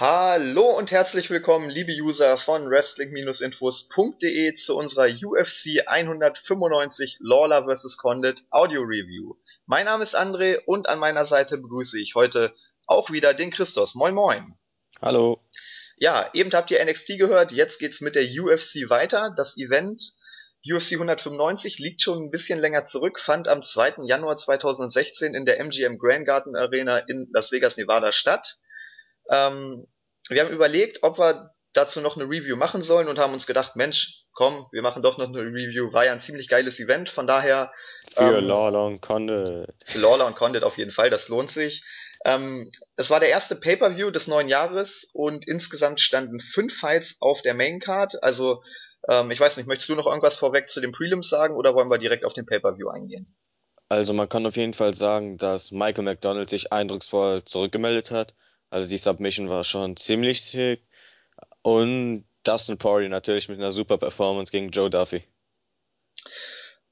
Hallo und herzlich willkommen, liebe User von Wrestling-Infos.de zu unserer UFC 195 Lawler vs. Condit Audio Review. Mein Name ist André und an meiner Seite begrüße ich heute auch wieder den Christos. Moin Moin. Hallo. Ja, eben habt ihr NXT gehört, jetzt geht's mit der UFC weiter. Das Event UFC 195 liegt schon ein bisschen länger zurück, fand am 2. Januar 2016 in der MGM Grand Garden Arena in Las Vegas, Nevada statt. Ähm, wir haben überlegt, ob wir dazu noch eine Review machen sollen und haben uns gedacht, Mensch, komm, wir machen doch noch eine Review. War ja ein ziemlich geiles Event, von daher. Für ähm, Lawler und Condit. Für Lawler und Condit auf jeden Fall, das lohnt sich. Ähm, es war der erste Pay-Per-View des neuen Jahres und insgesamt standen fünf Fights auf der Main-Card. Also, ähm, ich weiß nicht, möchtest du noch irgendwas vorweg zu den Prelims sagen oder wollen wir direkt auf den Pay-Per-View eingehen? Also, man kann auf jeden Fall sagen, dass Michael McDonald sich eindrucksvoll zurückgemeldet hat also die Submission war schon ziemlich sick. Und Dustin Poirier natürlich mit einer super Performance gegen Joe Duffy.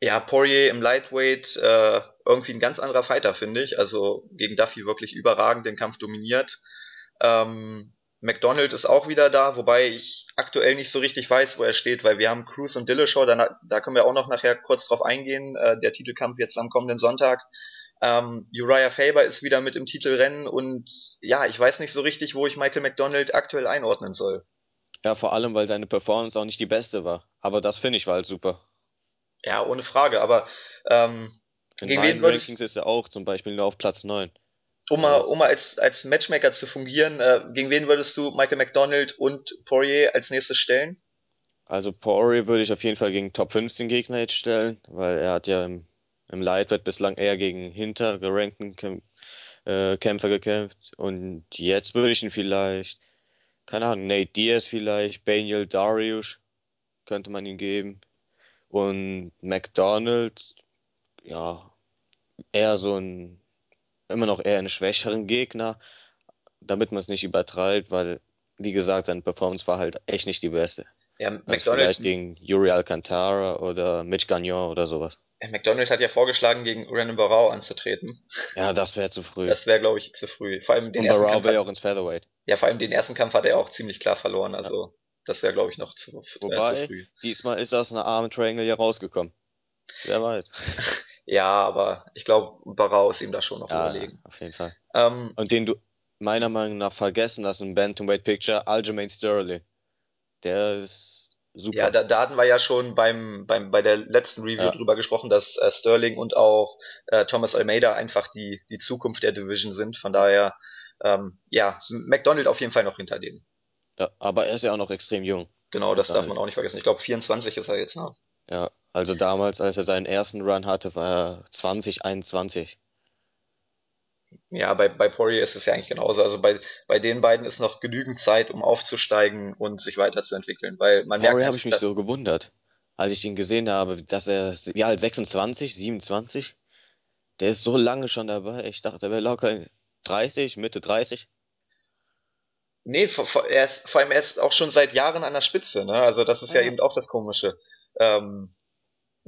Ja, Poirier im Lightweight äh, irgendwie ein ganz anderer Fighter, finde ich. Also gegen Duffy wirklich überragend den Kampf dominiert. Ähm, McDonald ist auch wieder da, wobei ich aktuell nicht so richtig weiß, wo er steht, weil wir haben Cruz und Dillashaw, da, da können wir auch noch nachher kurz drauf eingehen. Äh, der Titelkampf jetzt am kommenden Sonntag. Ähm, Uriah Faber ist wieder mit im Titelrennen und ja, ich weiß nicht so richtig, wo ich Michael McDonald aktuell einordnen soll. Ja, vor allem, weil seine Performance auch nicht die beste war. Aber das finde ich war halt super. Ja, ohne Frage. Aber ähm, in gegen wen Rankings ist er auch zum Beispiel nur auf Platz 9. Um mal, um mal als, als Matchmaker zu fungieren, äh, gegen wen würdest du Michael McDonald und Poirier als nächstes stellen? Also Poirier würde ich auf jeden Fall gegen Top 15 Gegner jetzt stellen, weil er hat ja im im Lightweight bislang eher gegen hintergerankten Kämp äh, Kämpfer gekämpft. Und jetzt würde ich ihn vielleicht, keine Ahnung, Nate Diaz vielleicht, Daniel Darius könnte man ihn geben. Und McDonald, ja, eher so ein, immer noch eher einen schwächeren Gegner, damit man es nicht übertreibt, weil, wie gesagt, seine Performance war halt echt nicht die beste. Ja, also McDonald, vielleicht gegen Yuri Alcantara oder Mitch Gagnon oder sowas. McDonald hat ja vorgeschlagen, gegen Brandon Barrow anzutreten. Ja, das wäre zu früh. Das wäre, glaube ich, zu früh. Vor allem den Und Barrow wäre ja auch ins Featherweight. Ja, vor allem den ersten Kampf hat er auch ziemlich klar verloren. Also, ja. das wäre, glaube ich, noch zu, Wobei, äh, zu früh. Diesmal ist aus einer Arm Triangle ja rausgekommen. Wer weiß. ja, aber ich glaube, Barrow ist ihm da schon noch ja, überlegen. Auf jeden Fall. Ähm, Und den du meiner Meinung nach vergessen hast im Bantamweight Picture, Aljamain Sterling. Der ist super. Ja, da, da hatten wir ja schon beim, beim, bei der letzten Review ja. drüber gesprochen, dass äh, Sterling und auch äh, Thomas Almeida einfach die, die Zukunft der Division sind. Von daher, ähm, ja, McDonald auf jeden Fall noch hinter denen. Ja, aber er ist ja auch noch extrem jung. Genau, das darf man auch nicht vergessen. Ich glaube, 24 ist er jetzt noch. Ja, also damals, als er seinen ersten Run hatte, war er 20, 21. Ja, bei, bei Poirier ist es ja eigentlich genauso. Also bei, bei den beiden ist noch genügend Zeit, um aufzusteigen und sich weiterzuentwickeln. Weil man Poirier merkt. habe ich mich so gewundert, als ich ihn gesehen habe, dass er, ja, halt 26, 27, der ist so lange schon dabei. Ich dachte, er wäre locker 30, Mitte 30. Nee, vor, vor, er ist, vor allem er ist auch schon seit Jahren an der Spitze, ne? Also das ist ja, ja eben auch das Komische. Ähm,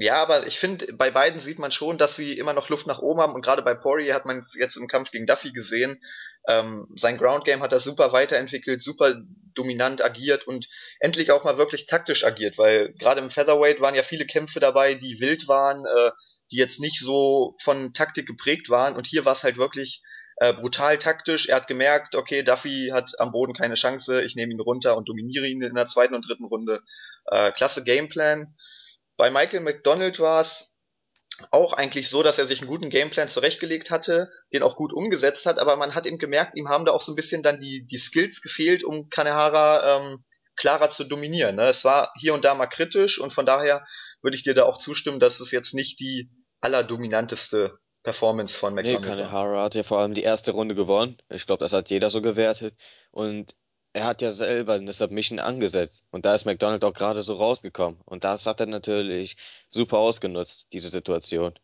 ja, aber ich finde, bei beiden sieht man schon, dass sie immer noch Luft nach oben haben und gerade bei Poirier hat man jetzt im Kampf gegen Duffy gesehen. Ähm, sein Ground Game hat er super weiterentwickelt, super dominant agiert und endlich auch mal wirklich taktisch agiert, weil gerade im Featherweight waren ja viele Kämpfe dabei, die wild waren, äh, die jetzt nicht so von Taktik geprägt waren und hier war es halt wirklich äh, brutal taktisch. Er hat gemerkt, okay, Duffy hat am Boden keine Chance, ich nehme ihn runter und dominiere ihn in der zweiten und dritten Runde. Äh, klasse Gameplan. Bei Michael McDonald war es auch eigentlich so, dass er sich einen guten Gameplan zurechtgelegt hatte, den auch gut umgesetzt hat, aber man hat ihm gemerkt, ihm haben da auch so ein bisschen dann die, die Skills gefehlt, um Kanehara ähm, klarer zu dominieren. Ne? Es war hier und da mal kritisch und von daher würde ich dir da auch zustimmen, dass es jetzt nicht die allerdominanteste Performance von McDonald nee, Kanehara hat ja vor allem die erste Runde gewonnen. Ich glaube, das hat jeder so gewertet. Und er hat ja selber eine Submission angesetzt und da ist McDonald auch gerade so rausgekommen und das hat er natürlich super ausgenutzt, diese Situation.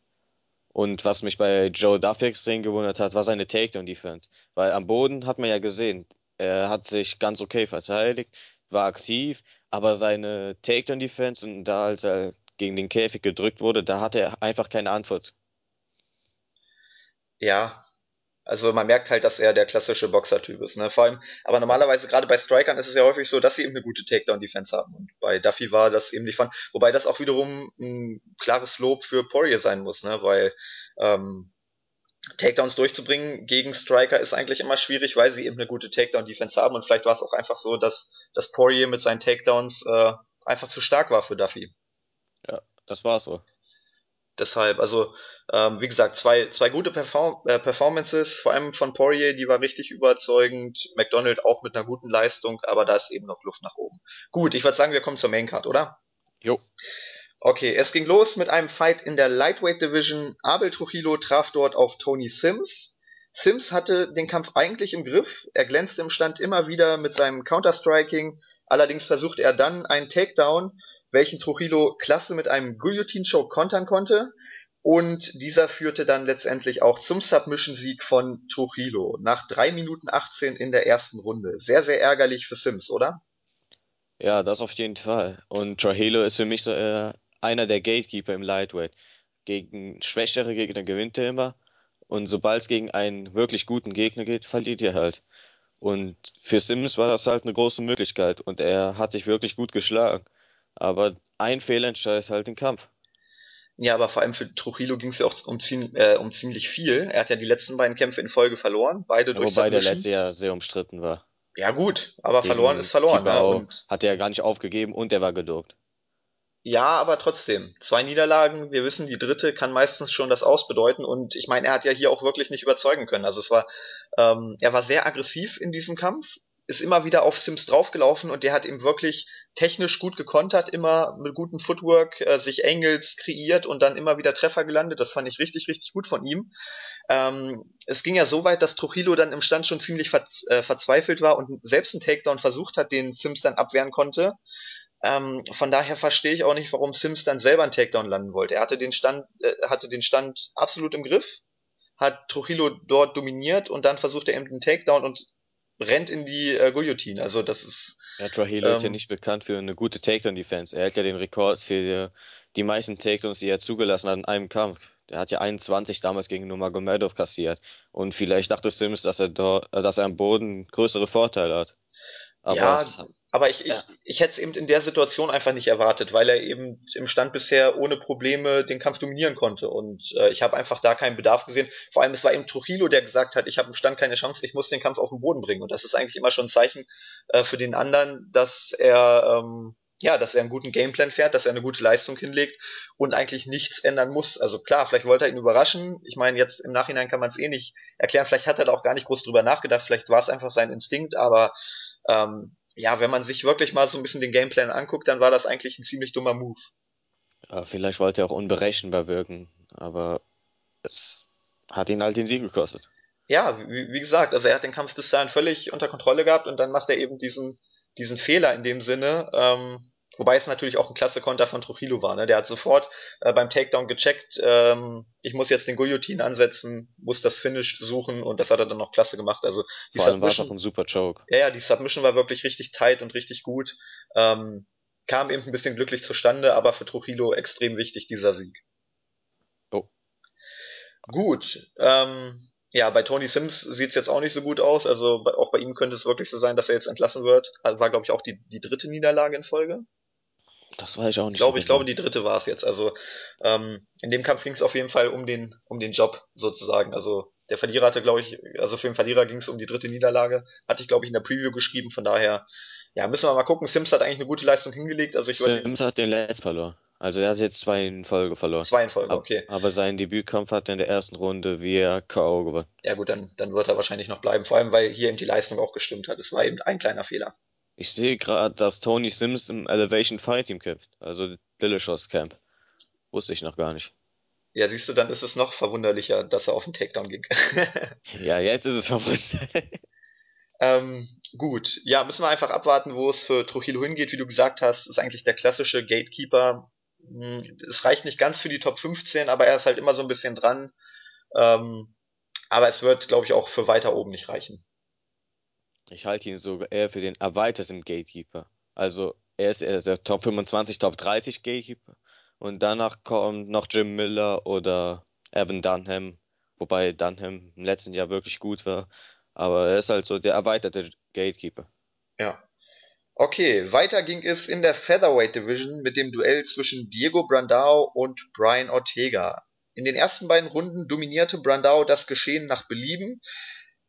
Und was mich bei Joe Duffy extrem gewundert hat, war seine Takedown-Defense. Weil am Boden hat man ja gesehen, er hat sich ganz okay verteidigt, war aktiv, aber seine Takedown-Defense und da, als er gegen den Käfig gedrückt wurde, da hatte er einfach keine Antwort. Ja, Also man merkt halt, dass er der klassische Boxer-Typ ist. Ne? Vor allem, aber normalerweise gerade bei Strikern ist es ja häufig so, dass sie eben eine gute Takedown-Defense haben. Und bei Duffy war das eben nicht von. Wobei das auch wiederum ein klares Lob für Poirier sein muss, ne? Weil ähm, Takedowns durchzubringen gegen Striker ist eigentlich immer schwierig, weil sie eben eine gute Takedown-Defense haben. Und vielleicht war es auch einfach so, dass, dass Poirier mit seinen Takedowns äh, einfach zu stark war für Duffy. Ja, das war so. Deshalb, also ähm, wie gesagt, zwei, zwei gute Perform äh, Performances, vor allem von Poirier, die war richtig überzeugend. McDonald auch mit einer guten Leistung, aber da ist eben noch Luft nach oben. Gut, ich würde sagen, wir kommen zur Main Card, oder? Jo. Okay, es ging los mit einem Fight in der Lightweight Division. Abel Trujillo traf dort auf Tony Sims. Sims hatte den Kampf eigentlich im Griff. Er glänzte im Stand immer wieder mit seinem Counter-Striking. Allerdings versuchte er dann einen Takedown welchen Trujillo klasse mit einem Guillotine-Choke kontern konnte. Und dieser führte dann letztendlich auch zum Submission-Sieg von Trujillo nach 3 Minuten 18 in der ersten Runde. Sehr, sehr ärgerlich für Sims, oder? Ja, das auf jeden Fall. Und Trujillo ist für mich so äh, einer der Gatekeeper im Lightweight. Gegen schwächere Gegner gewinnt er immer. Und sobald es gegen einen wirklich guten Gegner geht, verliert er halt. Und für Sims war das halt eine große Möglichkeit. Und er hat sich wirklich gut geschlagen. Aber ein Fehler entscheidet halt den Kampf. Ja, aber vor allem für Trujillo ging es ja auch um, äh, um, ziemlich viel. Er hat ja die letzten beiden Kämpfe in Folge verloren, beide ja, durch Wobei der letzte ja sehr umstritten war. Ja gut, aber Gegen verloren ist verloren. Ne? Hat er gar nicht aufgegeben und er war geduckt. Ja, aber trotzdem. Zwei Niederlagen, wir wissen, die dritte kann meistens schon das ausbedeuten und ich meine, er hat ja hier auch wirklich nicht überzeugen können. Also es war, ähm, er war sehr aggressiv in diesem Kampf, ist immer wieder auf Sims draufgelaufen und der hat ihm wirklich technisch gut gekontert, immer mit gutem Footwork äh, sich Angles kreiert und dann immer wieder Treffer gelandet. Das fand ich richtig, richtig gut von ihm. Ähm, es ging ja so weit, dass Trujillo dann im Stand schon ziemlich ver äh, verzweifelt war und selbst einen Takedown versucht hat, den Sims dann abwehren konnte. Ähm, von daher verstehe ich auch nicht, warum Sims dann selber einen Takedown landen wollte. Er hatte den Stand, äh, hatte den Stand absolut im Griff, hat Trujillo dort dominiert und dann versucht er eben den Takedown und rennt in die äh, Guillotine. Also das ist. Ja, Trujillo ähm, ist ja ähm, nicht bekannt für eine gute Takedown-Defense. Er hält ja den Rekord für die, die meisten Takedowns, die er zugelassen hat in einem Kampf. Der hat ja 21 damals gegen Nurmagomedov kassiert. Und vielleicht dachte Sims, dass er dort, dass er am Boden größere Vorteile hat. Aber ja, es, aber ich, ja. ich, ich hätte es eben in der Situation einfach nicht erwartet, weil er eben im Stand bisher ohne Probleme den Kampf dominieren konnte. Und äh, ich habe einfach da keinen Bedarf gesehen. Vor allem, es war eben Trujillo, der gesagt hat, ich habe im Stand keine Chance, ich muss den Kampf auf den Boden bringen. Und das ist eigentlich immer schon ein Zeichen äh, für den anderen, dass er ähm, ja, dass er einen guten Gameplan fährt, dass er eine gute Leistung hinlegt und eigentlich nichts ändern muss. Also klar, vielleicht wollte er ihn überraschen. Ich meine, jetzt im Nachhinein kann man es eh nicht erklären. Vielleicht hat er da auch gar nicht groß drüber nachgedacht. Vielleicht war es einfach sein Instinkt, aber ähm, ja, wenn man sich wirklich mal so ein bisschen den Gameplan anguckt, dann war das eigentlich ein ziemlich dummer Move. Ja, vielleicht wollte er auch unberechenbar wirken, aber es hat ihn halt den Sieg gekostet. Ja, wie, wie gesagt, also er hat den Kampf bis dahin völlig unter Kontrolle gehabt und dann macht er eben diesen, diesen Fehler in dem Sinne, ähm, Wobei es natürlich auch ein klasse Konter von Trujillo war. Ne? Der hat sofort äh, beim Takedown gecheckt, ähm, ich muss jetzt den Guillotine ansetzen, muss das Finish suchen und das hat er dann noch klasse gemacht. Also die Vor allem war es auch ein super Choke. Ja, ja, die Submission war wirklich richtig tight und richtig gut. Ähm, kam eben ein bisschen glücklich zustande, aber für Trujillo extrem wichtig, dieser Sieg. Oh. Gut. Ähm, ja, bei Tony Sims sieht's jetzt auch nicht so gut aus. Also auch bei ihm könnte es wirklich so sein, dass er jetzt entlassen wird. War, glaube ich, auch die, die dritte Niederlage in Folge. Das weiß ich auch nicht. Ich glaube, so ich glaube, die dritte war es jetzt. Also ähm, in dem Kampf ging es auf jeden Fall um den, um den Job sozusagen. Also der Verlierer hatte, glaube ich, also für den Verlierer ging es um die dritte Niederlage. Hatte ich, glaube ich, in der Preview geschrieben. Von daher, ja, müssen wir mal gucken. Sims hat eigentlich eine gute Leistung hingelegt. Also ich Sims hat den letzten verloren. Also er hat jetzt zwei in Folge verloren. Zwei in Folge, okay. Aber seinen Debütkampf hat er in der ersten Runde via K.O. gewonnen. Ja gut, dann, dann wird er wahrscheinlich noch bleiben. Vor allem, weil hier eben die Leistung auch gestimmt hat. Es war eben ein kleiner Fehler. Ich sehe gerade, dass Tony Sims im Elevation Fight Team kämpft. Also Delicious Camp. Wusste ich noch gar nicht. Ja, siehst du, dann ist es noch verwunderlicher, dass er auf den Takedown ging. ja, jetzt ist es verwunderlich. ähm, gut, ja, müssen wir einfach abwarten, wo es für Trujillo hingeht. Wie du gesagt hast, ist eigentlich der klassische Gatekeeper. Hm, es reicht nicht ganz für die Top 15, aber er ist halt immer so ein bisschen dran. Ähm, aber es wird, glaube ich, auch für weiter oben nicht reichen. Ich halte ihn sogar eher für den erweiterten Gatekeeper. Also er ist eher der Top 25, Top 30 Gatekeeper. Und danach kommt noch Jim Miller oder Evan Dunham wobei Dunham im letzten Jahr wirklich gut war. Aber er ist halt so der erweiterte Gatekeeper. Ja. Okay, weiter ging es in der Featherweight Division mit dem Duell zwischen Diego Brandao und Brian Ortega. In den ersten beiden Runden dominierte Brandao das Geschehen nach Belieben.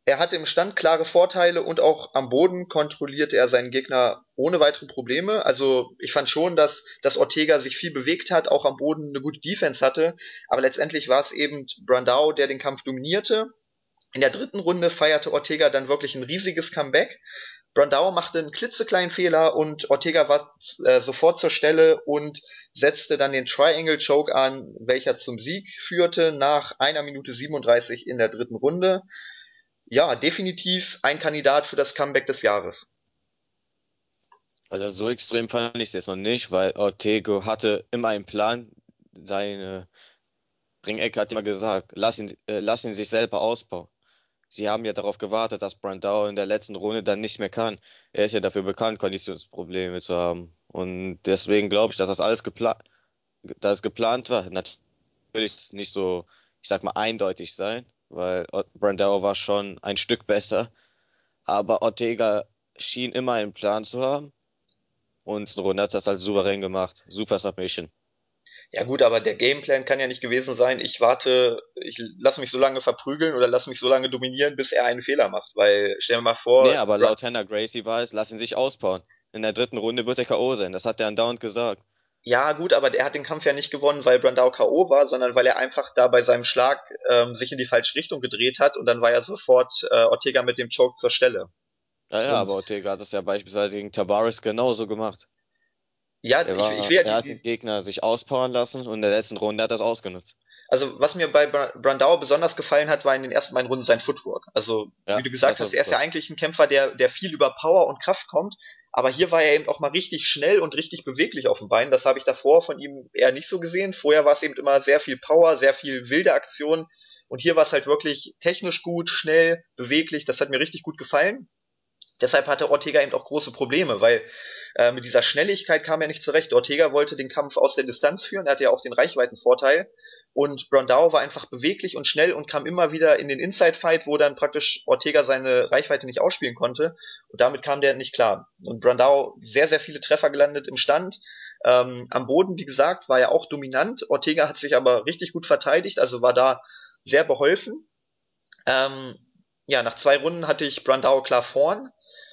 Er hatte im Stand klare Vorteile und auch am Boden kontrollierte er seinen Gegner ohne weitere Probleme. Also ich fand schon, dass, dass Ortega sich viel bewegt hat, auch am Boden eine gute Defense hatte. Aber letztendlich war es eben Brandao, der den Kampf dominierte. In der dritten Runde feierte Ortega dann wirklich ein riesiges Comeback. Brandao machte einen klitzekleinen Fehler und Ortega war äh, sofort zur Stelle und setzte dann den Triangle Choke an, welcher zum Sieg führte nach einer Minute 37 in der dritten Runde. Ja, definitiv ein Kandidat für das Comeback des Jahres. Also so extrem fand ich es jetzt noch nicht, weil Ortega hatte immer einen Plan. Seine Ringecke hat immer gesagt, lass ihn, äh, lass ihn sich selber ausbauen. Sie haben ja darauf gewartet, dass Brandau in der letzten Runde dann nicht mehr kann. Er ist ja dafür bekannt, Konditionsprobleme zu haben. Und deswegen glaube ich, dass das alles geplant, dass geplant war. Natürlich nicht so, ich sag mal, eindeutig sein, weil Brandau war schon ein Stück besser. Aber Ortega schien immer einen Plan zu haben. Und Runde hat das als souverän gemacht. Super Submission. Ja gut, aber der Gameplan kann ja nicht gewesen sein, ich warte, ich lasse mich so lange verprügeln oder lasse mich so lange dominieren, bis er einen Fehler macht. Weil, stell dir mal vor. Nee, aber laut Hannah Gracie war es, lass ihn sich ausbauen. In der dritten Runde wird er K.O. sein. Das hat er andauernd gesagt. Ja, gut, aber er hat den Kampf ja nicht gewonnen, weil Brandao K.O. war, sondern weil er einfach da bei seinem Schlag ähm, sich in die falsche Richtung gedreht hat und dann war ja sofort äh, Ortega mit dem Choke zur Stelle. Ja, ja, und aber Ortega hat das ja beispielsweise gegen Tavares genauso gemacht. Ja, er, war, ich, ich will ja er hat den Gegner sich auspowern lassen und in der letzten Runde hat er das ausgenutzt. Also, was mir bei Brandau besonders gefallen hat, war in den ersten beiden Runden sein Footwork. Also, ja, wie du gesagt hast, er ist ja eigentlich ein Kämpfer, der, der viel über Power und Kraft kommt. Aber hier war er eben auch mal richtig schnell und richtig beweglich auf dem Bein. Das habe ich davor von ihm eher nicht so gesehen. Vorher war es eben immer sehr viel Power, sehr viel wilde Aktion. Und hier war es halt wirklich technisch gut, schnell, beweglich. Das hat mir richtig gut gefallen. Deshalb hatte Ortega eben auch große Probleme, weil äh, mit dieser Schnelligkeit kam er nicht zurecht. Ortega wollte den Kampf aus der Distanz führen, er hatte ja auch den Reichweitenvorteil. Und Brandao war einfach beweglich und schnell und kam immer wieder in den Inside-Fight, wo dann praktisch Ortega seine Reichweite nicht ausspielen konnte. Und damit kam der nicht klar. Und Brandao sehr, sehr viele Treffer gelandet im Stand. Ähm, am Boden, wie gesagt, war er auch dominant. Ortega hat sich aber richtig gut verteidigt, also war da sehr beholfen. Ähm, ja, nach zwei Runden hatte ich Brandao klar vorn.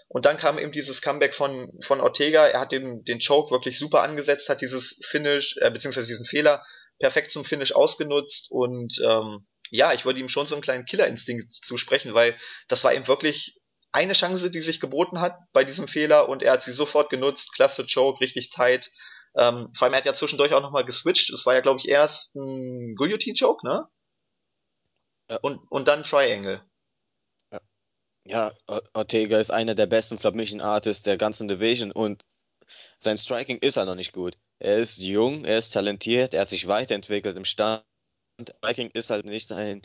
Und dann kam eben dieses Comeback von, von Ortega. Er hat den, den Choke wirklich super angesetzt, hat dieses Finish, äh, beziehungsweise diesen Fehler perfekt zum Finish ausgenutzt. Und ähm, ja, ich würde ihm schon so einen kleinen Killerinstinkt zusprechen, weil das war eben wirklich eine Chance, die sich geboten hat bei diesem Fehler und er hat sie sofort genutzt. Klasse Choke, richtig tight. Ähm, vor allem, er hat ja zwischendurch auch nochmal geswitcht. Es war ja, glaube ich, erst ein Guillotine-Choke, ne? Ja. Und, und dann Triangle. Ja, Ortega ist einer der besten Submission Artists der ganzen Division und sein Striking ist er noch nicht gut. Er ist jung, er ist talentiert, er hat sich weiterentwickelt im Stand. Striking ist halt nicht sein,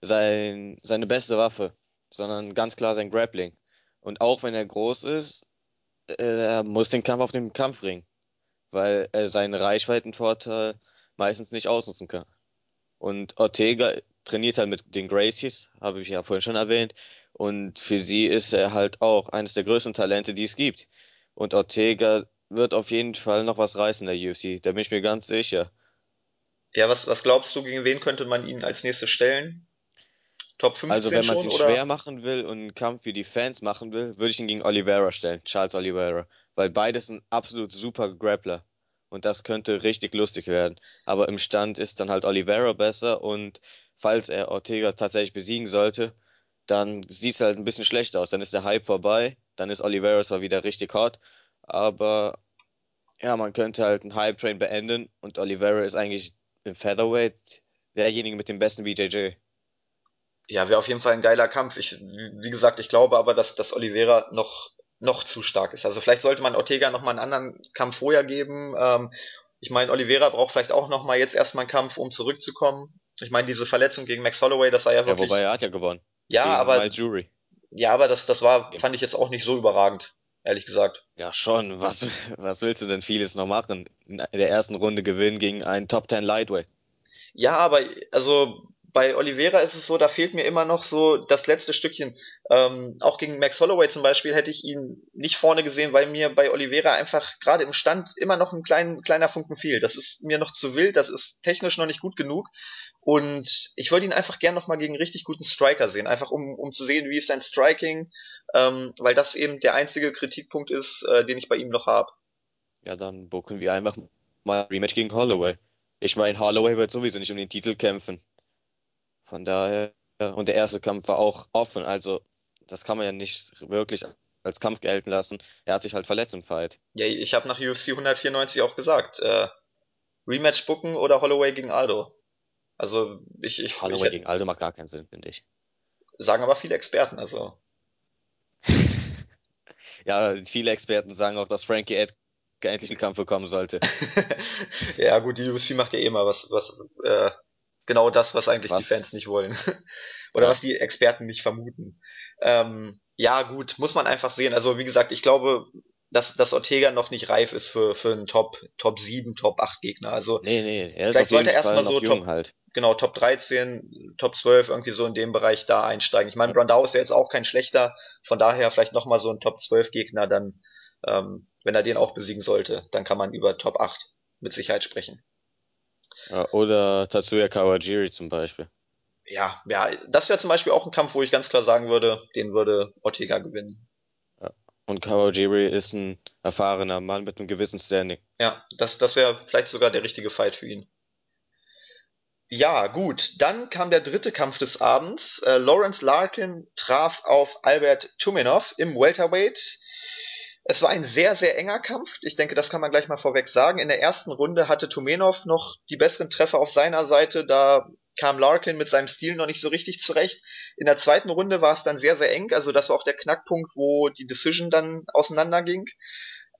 sein, seine beste Waffe, sondern ganz klar sein Grappling. Und auch wenn er groß ist, er muss den Kampf auf dem Kampfring, weil er seinen Reichweitenvorteil meistens nicht ausnutzen kann. Und Ortega trainiert halt mit den Gracies, habe ich ja vorhin schon erwähnt, und für sie ist er halt auch eines der größten Talente, die es gibt. Und Ortega wird auf jeden Fall noch was reißen in der UFC, da bin ich mir ganz sicher. Ja, was, was glaubst du, gegen wen könnte man ihn als nächstes stellen? Top 15 Also wenn man es schwer machen will und einen Kampf für die Fans machen will, würde ich ihn gegen Oliveira stellen, Charles Oliveira. Weil beides sind absolut super Grappler. Und das könnte richtig lustig werden. Aber im Stand ist dann halt Oliveira besser und falls er Ortega tatsächlich besiegen sollte, dann sieht es halt ein bisschen schlecht aus. Dann ist der Hype vorbei, dann ist Oliveira zwar wieder richtig hot, aber ja, man könnte halt einen Hype-Train beenden und Oliveira ist eigentlich im Featherweight derjenige mit dem besten BJJ. Ja, wäre auf jeden Fall ein geiler Kampf. Ich, wie gesagt, ich glaube aber, dass, dass Oliveira noch, noch zu stark ist. Also vielleicht sollte man Ortega noch mal einen anderen Kampf vorher geben. Ähm, ich meine, Oliveira braucht vielleicht auch noch mal jetzt erstmal einen Kampf, um zurückzukommen. Ich meine, diese Verletzung gegen Max Holloway, das war ja wirklich... Ja, wobei er hat ja gewonnen. Ja, aber. Ja, aber das, das war, fand ich jetzt auch nicht so überragend, ehrlich gesagt. Ja, schon. Was, was willst du denn vieles noch machen? In der ersten Runde gewinnen gegen einen Top 10 Lightweight. Ja, aber, also, bei Oliveira ist es so, da fehlt mir immer noch so das letzte Stückchen. Ähm, auch gegen Max Holloway zum Beispiel hätte ich ihn nicht vorne gesehen, weil mir bei Oliveira einfach gerade im Stand immer noch ein klein, kleiner Funken fehlt. Das ist mir noch zu wild, das ist technisch noch nicht gut genug. Und ich würde ihn einfach gern noch mal gegen richtig guten Striker sehen, einfach um, um zu sehen, wie ist sein Striking, ähm, weil das eben der einzige Kritikpunkt ist, äh, den ich bei ihm noch habe. Ja, dann bucken wir einfach mal Rematch gegen Holloway. Ich meine, Holloway wird sowieso nicht um den Titel kämpfen. Von daher, und der erste Kampf war auch offen, also das kann man ja nicht wirklich als Kampf gelten lassen. Er hat sich halt verletzt im Fight. Ja, ich habe nach UFC 194 auch gesagt, äh, Rematch bucken oder Holloway gegen Aldo. Also ich, ich Holloway ich, gegen Aldo macht gar keinen Sinn, finde ich. Sagen aber viele Experten, also. ja, viele Experten sagen auch, dass Frankie Edgar endlich einen Kampf bekommen sollte. ja, gut, die UFC macht ja eh mal was, was äh, genau das, was eigentlich was? die Fans nicht wollen. Oder ja. was die Experten nicht vermuten. Ähm, ja, gut, muss man einfach sehen. Also, wie gesagt, ich glaube, dass, dass Ortega noch nicht reif ist für, für einen Top, Top 7, Top 8 Gegner. Also, nee, nee, er ist auf jeden Fall noch so Top, halt. Genau, Top 13, Top 12, irgendwie so in dem Bereich da einsteigen. Ich meine, Brandau ist ja jetzt auch kein schlechter, von daher vielleicht nochmal so ein Top 12 Gegner, dann, ähm, wenn er den auch besiegen sollte, dann kann man über Top 8 mit Sicherheit sprechen. Ja, oder Tatsuya Kawajiri zum Beispiel. Ja, ja, das wäre zum Beispiel auch ein Kampf, wo ich ganz klar sagen würde, den würde Ortega gewinnen. Ja. Und Kawajiri ist ein erfahrener Mann mit einem gewissen Standing. Ja, das, das wäre vielleicht sogar der richtige Fight für ihn. Ja, gut. Dann kam der dritte Kampf des Abends. Äh, Lawrence Larkin traf auf Albert Tumenov im Welterweight. Es war ein sehr, sehr enger Kampf. Ich denke, das kann man gleich mal vorweg sagen. In der ersten Runde hatte Tumenov noch die besseren Treffer auf seiner Seite. Da kam Larkin mit seinem Stil noch nicht so richtig zurecht. In der zweiten Runde war es dann sehr, sehr eng. Also das war auch der Knackpunkt, wo die Decision dann auseinanderging.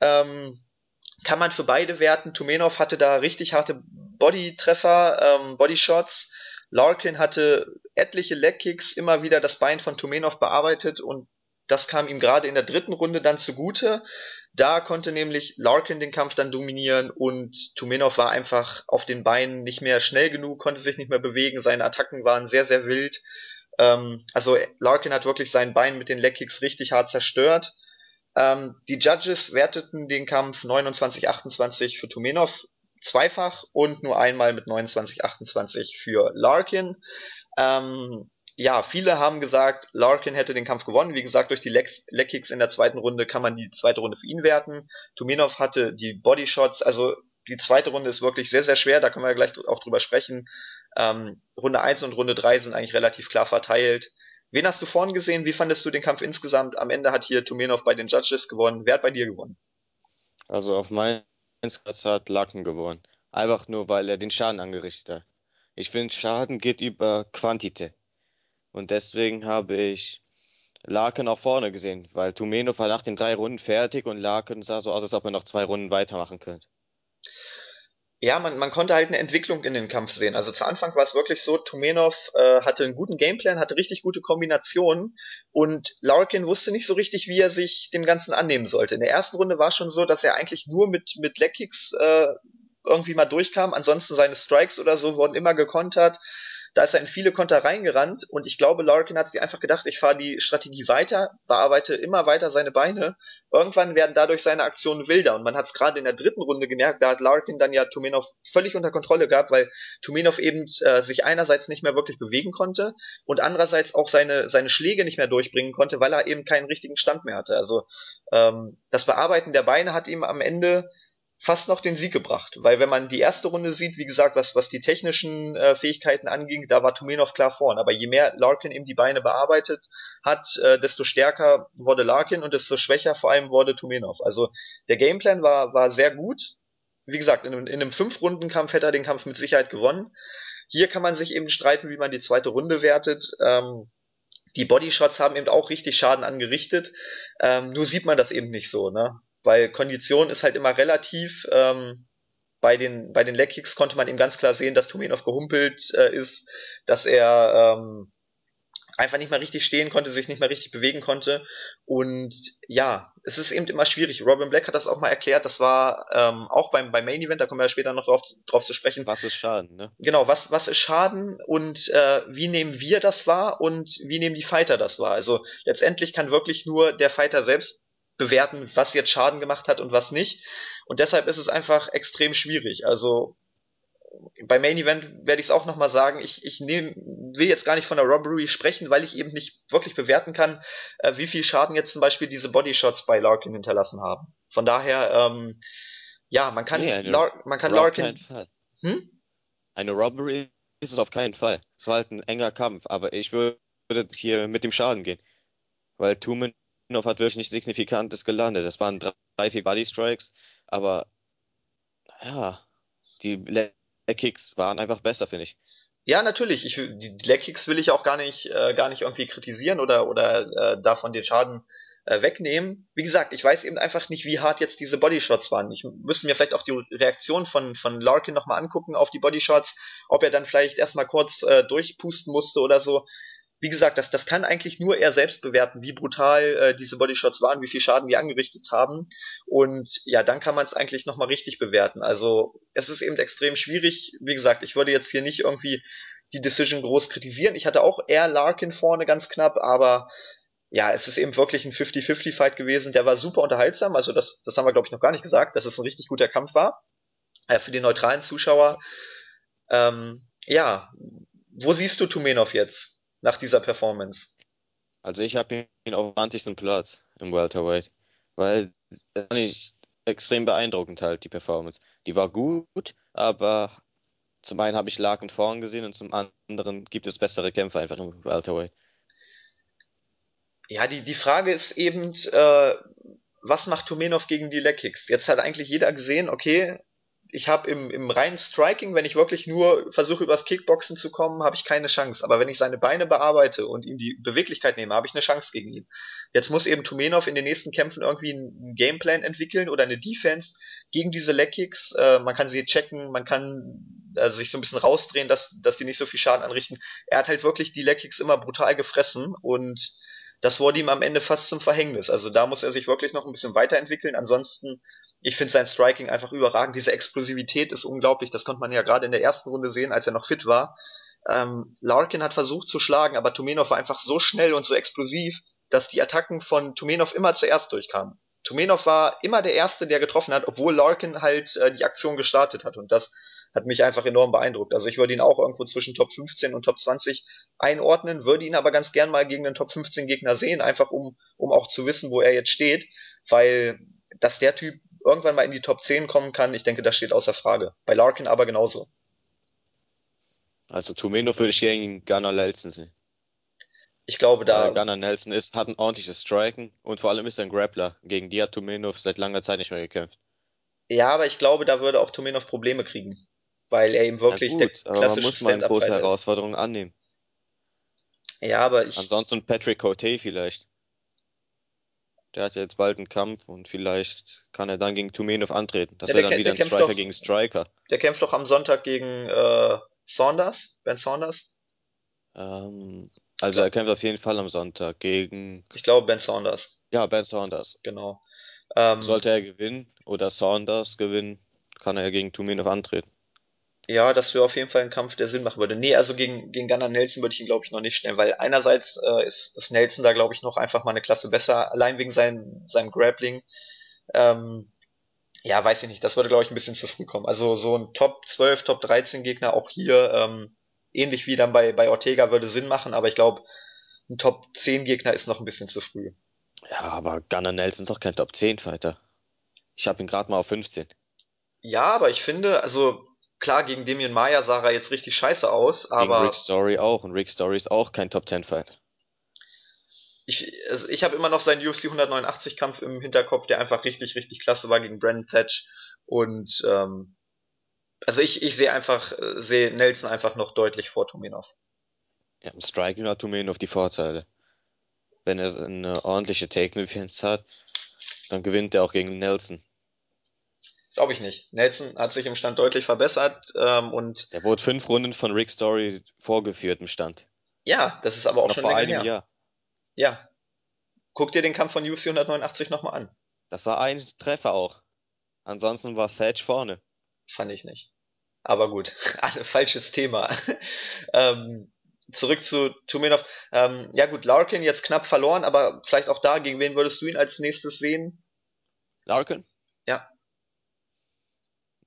Ähm, kann man für beide werten. Tumenov hatte da richtig harte Bodytreffer, ähm, Bodyshots. Larkin hatte etliche Legkicks, immer wieder das Bein von Tumenov bearbeitet und das kam ihm gerade in der dritten Runde dann zugute. Da konnte nämlich Larkin den Kampf dann dominieren und Tumenov war einfach auf den Beinen nicht mehr schnell genug, konnte sich nicht mehr bewegen, seine Attacken waren sehr, sehr wild. Ähm, also Larkin hat wirklich sein Bein mit den Leckkicks richtig hart zerstört. Ähm, die Judges werteten den Kampf 29-28 für Tumenov zweifach und nur einmal mit 29-28 für Larkin. Ähm, ja, viele haben gesagt, Larkin hätte den Kampf gewonnen. Wie gesagt, durch die Leckkicks in der zweiten Runde kann man die zweite Runde für ihn werten. Tuminov hatte die Bodyshots, also die zweite Runde ist wirklich sehr, sehr schwer, da können wir gleich auch drüber sprechen. Ähm, Runde 1 und Runde 3 sind eigentlich relativ klar verteilt. Wen hast du vorhin gesehen? Wie fandest du den Kampf insgesamt? Am Ende hat hier Tumenov bei den Judges gewonnen. Wer hat bei dir gewonnen? Also auf meinen Skats hat Larkin gewonnen. Einfach nur, weil er den Schaden angerichtet hat. Ich finde, Schaden geht über Quantität. Und deswegen habe ich Larkin auch vorne gesehen, weil Tumenov war nach den drei Runden fertig und Larkin sah so aus, als ob er noch zwei Runden weitermachen könnte. Ja, man, man konnte halt eine Entwicklung in den Kampf sehen. Also zu Anfang war es wirklich so, Tumenov äh, hatte einen guten Gameplan, hatte richtig gute Kombinationen und Larkin wusste nicht so richtig, wie er sich dem Ganzen annehmen sollte. In der ersten Runde war es schon so, dass er eigentlich nur mit, mit Leckkicks äh, irgendwie mal durchkam. Ansonsten seine Strikes oder so wurden immer gekontert. Da ist er in viele Konter reingerannt und ich glaube, Larkin hat sich einfach gedacht, ich fahre die Strategie weiter, bearbeite immer weiter seine Beine. Irgendwann werden dadurch seine Aktionen wilder und man hat es gerade in der dritten Runde gemerkt, da hat Larkin dann ja Tumenov völlig unter Kontrolle gehabt, weil Tumenov eben äh, sich einerseits nicht mehr wirklich bewegen konnte und andererseits auch seine, seine Schläge nicht mehr durchbringen konnte, weil er eben keinen richtigen Stand mehr hatte. Also ähm, das Bearbeiten der Beine hat ihm am Ende fast noch den Sieg gebracht. Weil wenn man die erste Runde sieht, wie gesagt, was, was die technischen äh, Fähigkeiten anging, da war Tumenov klar vorn. Aber je mehr Larkin eben die Beine bearbeitet hat, äh, desto stärker wurde Larkin und desto schwächer vor allem wurde Tumenov. Also der Gameplan war, war sehr gut. Wie gesagt, in, in einem Fünf-Runden-Kampf hätte er den Kampf mit Sicherheit gewonnen. Hier kann man sich eben streiten, wie man die zweite Runde wertet. Ähm, die Bodyshots haben eben auch richtig Schaden angerichtet. Ähm, nur sieht man das eben nicht so, ne? Weil Kondition ist halt immer relativ. Ähm, bei den, bei den Leckkicks konnte man eben ganz klar sehen, dass Tumenov gehumpelt äh, ist, dass er ähm, einfach nicht mehr richtig stehen konnte, sich nicht mehr richtig bewegen konnte. Und ja, es ist eben immer schwierig. Robin Black hat das auch mal erklärt, das war ähm, auch beim, beim Main Event, da kommen wir ja später noch drauf, drauf zu sprechen. Was ist Schaden, ne? Genau, was, was ist Schaden und äh, wie nehmen wir das wahr und wie nehmen die Fighter das wahr? Also letztendlich kann wirklich nur der Fighter selbst bewerten, was jetzt Schaden gemacht hat und was nicht. Und deshalb ist es einfach extrem schwierig. Also bei Main Event werde ich es auch nochmal sagen, ich, ich nehm, will jetzt gar nicht von der Robbery sprechen, weil ich eben nicht wirklich bewerten kann, äh, wie viel Schaden jetzt zum Beispiel diese Bodyshots bei Larkin hinterlassen haben. Von daher, ähm, ja, man kann, Nee, Lar man kann Larkin. Hm? Eine Robbery ist es auf keinen Fall. Es war halt ein enger Kampf, aber ich würde hier mit dem Schaden gehen. Weil Tumenov hat wirklich nicht Signifikantes gelandet. Das waren drei, vier Body Strikes, aber ja, die Leg Kicks waren einfach besser, finde ich. Ja, natürlich. Ich, die Leg Kicks will ich auch gar nicht, äh, gar nicht irgendwie kritisieren oder, oder äh, davon den Schaden äh, wegnehmen. Wie gesagt, ich weiß eben einfach nicht, wie hart jetzt diese Bodyshots waren. Ich müsste mir vielleicht auch die Reaktion von, von Larkin nochmal angucken auf die Bodyshots, ob er dann vielleicht erstmal kurz äh, durchpusten musste oder so. Wie gesagt, das, das kann eigentlich nur er selbst bewerten, wie brutal äh, diese Bodyshots waren, wie viel Schaden die angerichtet haben. Und ja, dann kann man es eigentlich nochmal richtig bewerten. Also es ist eben extrem schwierig. Wie gesagt, ich würde jetzt hier nicht irgendwie die Decision groß kritisieren. Ich hatte auch eher Larkin vorne ganz knapp, aber ja, es ist eben wirklich ein 50-50-Fight gewesen. Der war super unterhaltsam. Also das, das haben wir, glaube ich, noch gar nicht gesagt, dass es ein richtig guter Kampf war. Äh, für die neutralen Zuschauer. Ähm, ja, wo siehst du Tumenov jetzt nach dieser Performance? Also ich habe ihn auf 20. Platz im Welterweight, weil das fand ich extrem beeindruckend halt, die Performance. Die war gut, aber zum einen habe ich Larkin vorn gesehen und zum anderen gibt es bessere Kämpfer einfach im Welterweight. Ja, die, die Frage ist eben, äh, was macht Tumenov gegen die Leg Kicks? Jetzt hat eigentlich jeder gesehen, okay, ich habe im, im reinen Striking, wenn ich wirklich nur versuche, übers Kickboxen zu kommen, habe ich keine Chance. Aber wenn ich seine Beine bearbeite und ihm die Beweglichkeit nehme, habe ich eine Chance gegen ihn. Jetzt muss eben Tumenov in den nächsten Kämpfen irgendwie einen Gameplan entwickeln oder eine Defense gegen diese Leg Kicks. Äh, man kann sie checken, man kann äh, sich so ein bisschen rausdrehen, dass, dass die nicht so viel Schaden anrichten. Er hat halt wirklich die Leg Kicks immer brutal gefressen und das wurde ihm am Ende fast zum Verhängnis. Also da muss er sich wirklich noch ein bisschen weiterentwickeln. Ansonsten, ich finde sein Striking einfach überragend. Diese Explosivität ist unglaublich. Das konnte man ja gerade in der ersten Runde sehen, als er noch fit war. Ähm, Larkin hat versucht zu schlagen, aber Tumenov war einfach so schnell und so explosiv, dass die Attacken von Tumenov immer zuerst durchkamen. Tumenov war immer der Erste, der getroffen hat, obwohl Larkin halt äh, die Aktion gestartet hat. Und das hat mich einfach enorm beeindruckt. Also ich würde ihn auch irgendwo zwischen Top 15 und Top 20 einordnen, würde ihn aber ganz gern mal gegen den Top 15 Gegner sehen, einfach um, um auch zu wissen, wo er jetzt steht, weil dass der Typ irgendwann mal in die Top 10 kommen kann, ich denke, das steht außer Frage. Bei Larkin aber genauso. Also Tumenov würde ich gegen Gunnar Nelson sehen. Ich glaube, da Gunnar Nelson ist, hat ein ordentliches Striken und vor allem ist er ein Grappler. Gegen die hat Tumenov seit langer Zeit nicht mehr gekämpft. ja, aber ich glaube, da würde auch Tumenov Probleme kriegen, weil er eben wirklich Na der gut, aber man klassische muss mal eine große. Herausforderung annehmen. Ja, aber ich Ansonsten Patrick Cote vielleicht. Der hat ja jetzt bald einen Kampf und vielleicht kann er dann gegen Tumenov antreten. Das Ja, wäre dann wieder der ein Striker doch- gegen Striker. der kämpft doch am Sonntag gegen äh, Saunders, Ben Saunders. Ähm, also er kämpft auf jeden Fall am Sonntag gegen, Ich glaube Ben Saunders, ja, Ben Saunders. genau. Ähm, Sollte er gewinnen oder Saunders gewinnen, kann er gegen Tumenov antreten. Ja, das wäre auf jeden Fall ein Kampf, der Sinn machen würde. Nee, also gegen, gegen Gunnar Nelson würde ich ihn, glaube ich, noch nicht stellen, weil einerseits äh, ist, ist Nelson da, glaube ich, noch einfach mal eine Klasse besser, allein wegen seinem, seinem Grappling. Ähm, ja, weiß ich nicht, das würde, glaube ich, ein bisschen zu früh kommen. Also so ein Top 12, Top 13 Gegner auch hier, ähm, ähnlich wie dann bei, bei Ortega, würde Sinn machen, aber ich glaube, ein Top 10 Gegner ist noch ein bisschen zu früh. Ja, aber Gunnar Nelson ist doch kein Top 10 Fighter. Ich habe ihn gerade mal auf 15. Ja, aber ich finde, also klar, gegen Demian Maia sah er jetzt richtig scheiße aus, Gegen aber Rick Story auch und Rick Story ist auch kein Top 10 Fighter. ich, also ich habe immer noch seinen UFC 189 Kampf im Hinterkopf, der einfach richtig, richtig klasse war gegen Brandon Thatch. Und ähm, also ich, ich sehe einfach, äh, sehe Nelson einfach noch deutlich vor Tumenov. Ja, im Striking hat Tumenov die Vorteile. Wenn er eine ordentliche Take-Defense hat, dann gewinnt er auch gegen Nelson. Glaube ich nicht. Nelson hat sich im Stand deutlich verbessert ähm, und Der wurde fünf Runden von Rick Story vorgeführt im Stand. Ja, das ist aber auch Noch schon vor länger einem her. Jahr. Ja. Guck dir den Kampf von UFC 189 nochmal an. Das war ein Treffer auch. Ansonsten war Thatch vorne. Fand ich nicht. Aber gut, falsches Thema. ähm, zurück zu Tumenov. Ähm, ja gut, Larkin jetzt knapp verloren, aber vielleicht auch da, gegen wen würdest du ihn als nächstes sehen? Larkin?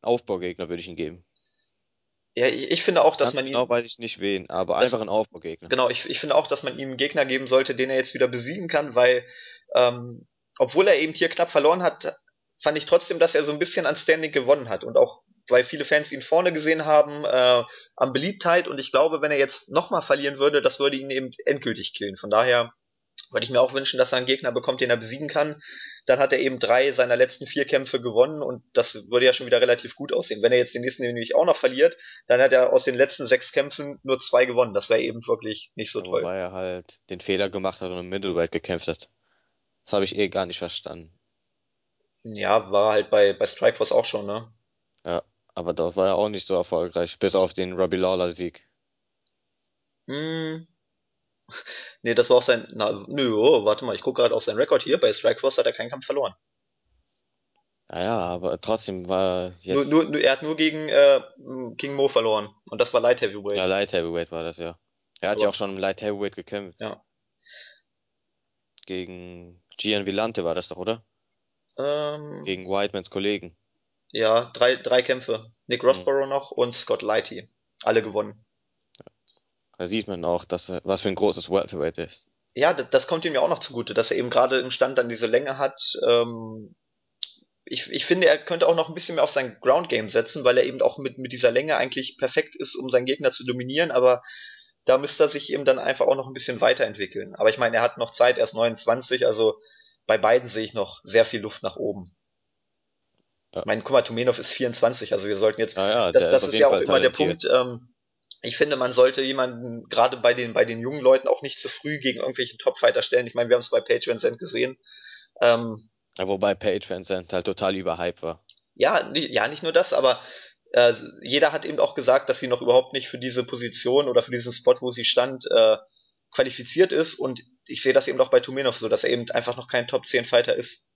Aufbaugegner würde ich ihn geben. Ja, ich, ich finde auch, dass Ganz man genau ihn. weiß ich nicht wen, aber Das- einfach ein Aufbaugegner. Genau, ich, ich finde auch, dass man ihm einen Gegner geben sollte, den er jetzt wieder besiegen kann, weil ähm, obwohl er eben hier knapp verloren hat, fand ich trotzdem, dass er so ein bisschen an Standing gewonnen hat und auch weil viele Fans ihn vorne gesehen haben, äh, an Beliebtheit und ich glaube, wenn er jetzt nochmal verlieren würde, das würde ihn eben endgültig killen. Von daher würde ich mir auch wünschen, dass er einen Gegner bekommt, den er besiegen kann. Dann hat er eben drei seiner letzten vier Kämpfe gewonnen und das würde ja schon wieder relativ gut aussehen. Wenn er jetzt den nächsten nämlich auch noch verliert, dann hat er aus den letzten sechs Kämpfen nur zwei gewonnen. Das wäre eben wirklich nicht so toll. Wobei er halt den Fehler gemacht hat und im Middleweight gekämpft hat. Das habe ich eh gar nicht verstanden. Ja, war halt bei, bei Strikeforce auch schon, ne? Ja, aber dort war er auch nicht so erfolgreich, bis auf den Robbie Lawler Sieg. Hm. Nee, das war auch sein. Na, nö, oh, warte mal, ich gucke gerade auf seinen Rekord hier. Bei Strikeforce hat er keinen Kampf verloren. Naja, aber trotzdem war jetzt. nur, nur, er hat nur gegen äh, King Mo verloren. Und das war Light Heavyweight. Ja, Light Heavyweight war das ja. Er hat ja Aber- auch schon im Light Heavyweight gekämpft. Ja. Gegen Gian Villante war das doch, oder? Ähm, Gegen Whitemans Kollegen. ja, drei, drei Kämpfe. Nick Rossborough noch und Scott Lighty. Alle gewonnen. Da sieht man auch, dass er, was für ein großes Welterweight er ist. Ja, das, das kommt ihm ja auch noch zugute, dass er eben gerade im Stand dann diese Länge hat. Ähm, ich, ich finde, er könnte auch noch ein bisschen mehr auf sein Ground Game setzen, weil er eben auch mit, mit dieser Länge eigentlich perfekt ist, um seinen Gegner zu dominieren, aber da müsste er sich eben dann einfach auch noch ein bisschen weiterentwickeln. Aber ich meine, er hat noch Zeit, er ist 29, also bei beiden sehe ich noch sehr viel Luft nach oben. Ja. Ich meine, guck mal, Tumenov ist 24, also wir sollten jetzt Naja, das, der das ist auf ist ja auch immer der. Punkt. Ähm, ich finde, man sollte jemanden gerade bei den bei den jungen Leuten auch nicht zu früh gegen irgendwelche Topfighter stellen. Ich meine, wir haben es bei Page Vincent gesehen. Ähm, Ja, wobei Page Vincent halt total überhyped war. ja, ja, nicht nur das, aber äh, jeder hat eben auch gesagt, dass sie noch überhaupt nicht für diese Position oder für diesen Spot, wo sie stand, äh, qualifiziert ist. Und ich sehe das eben auch bei Tumenov so, dass er eben einfach noch kein Top 10 Fighter ist.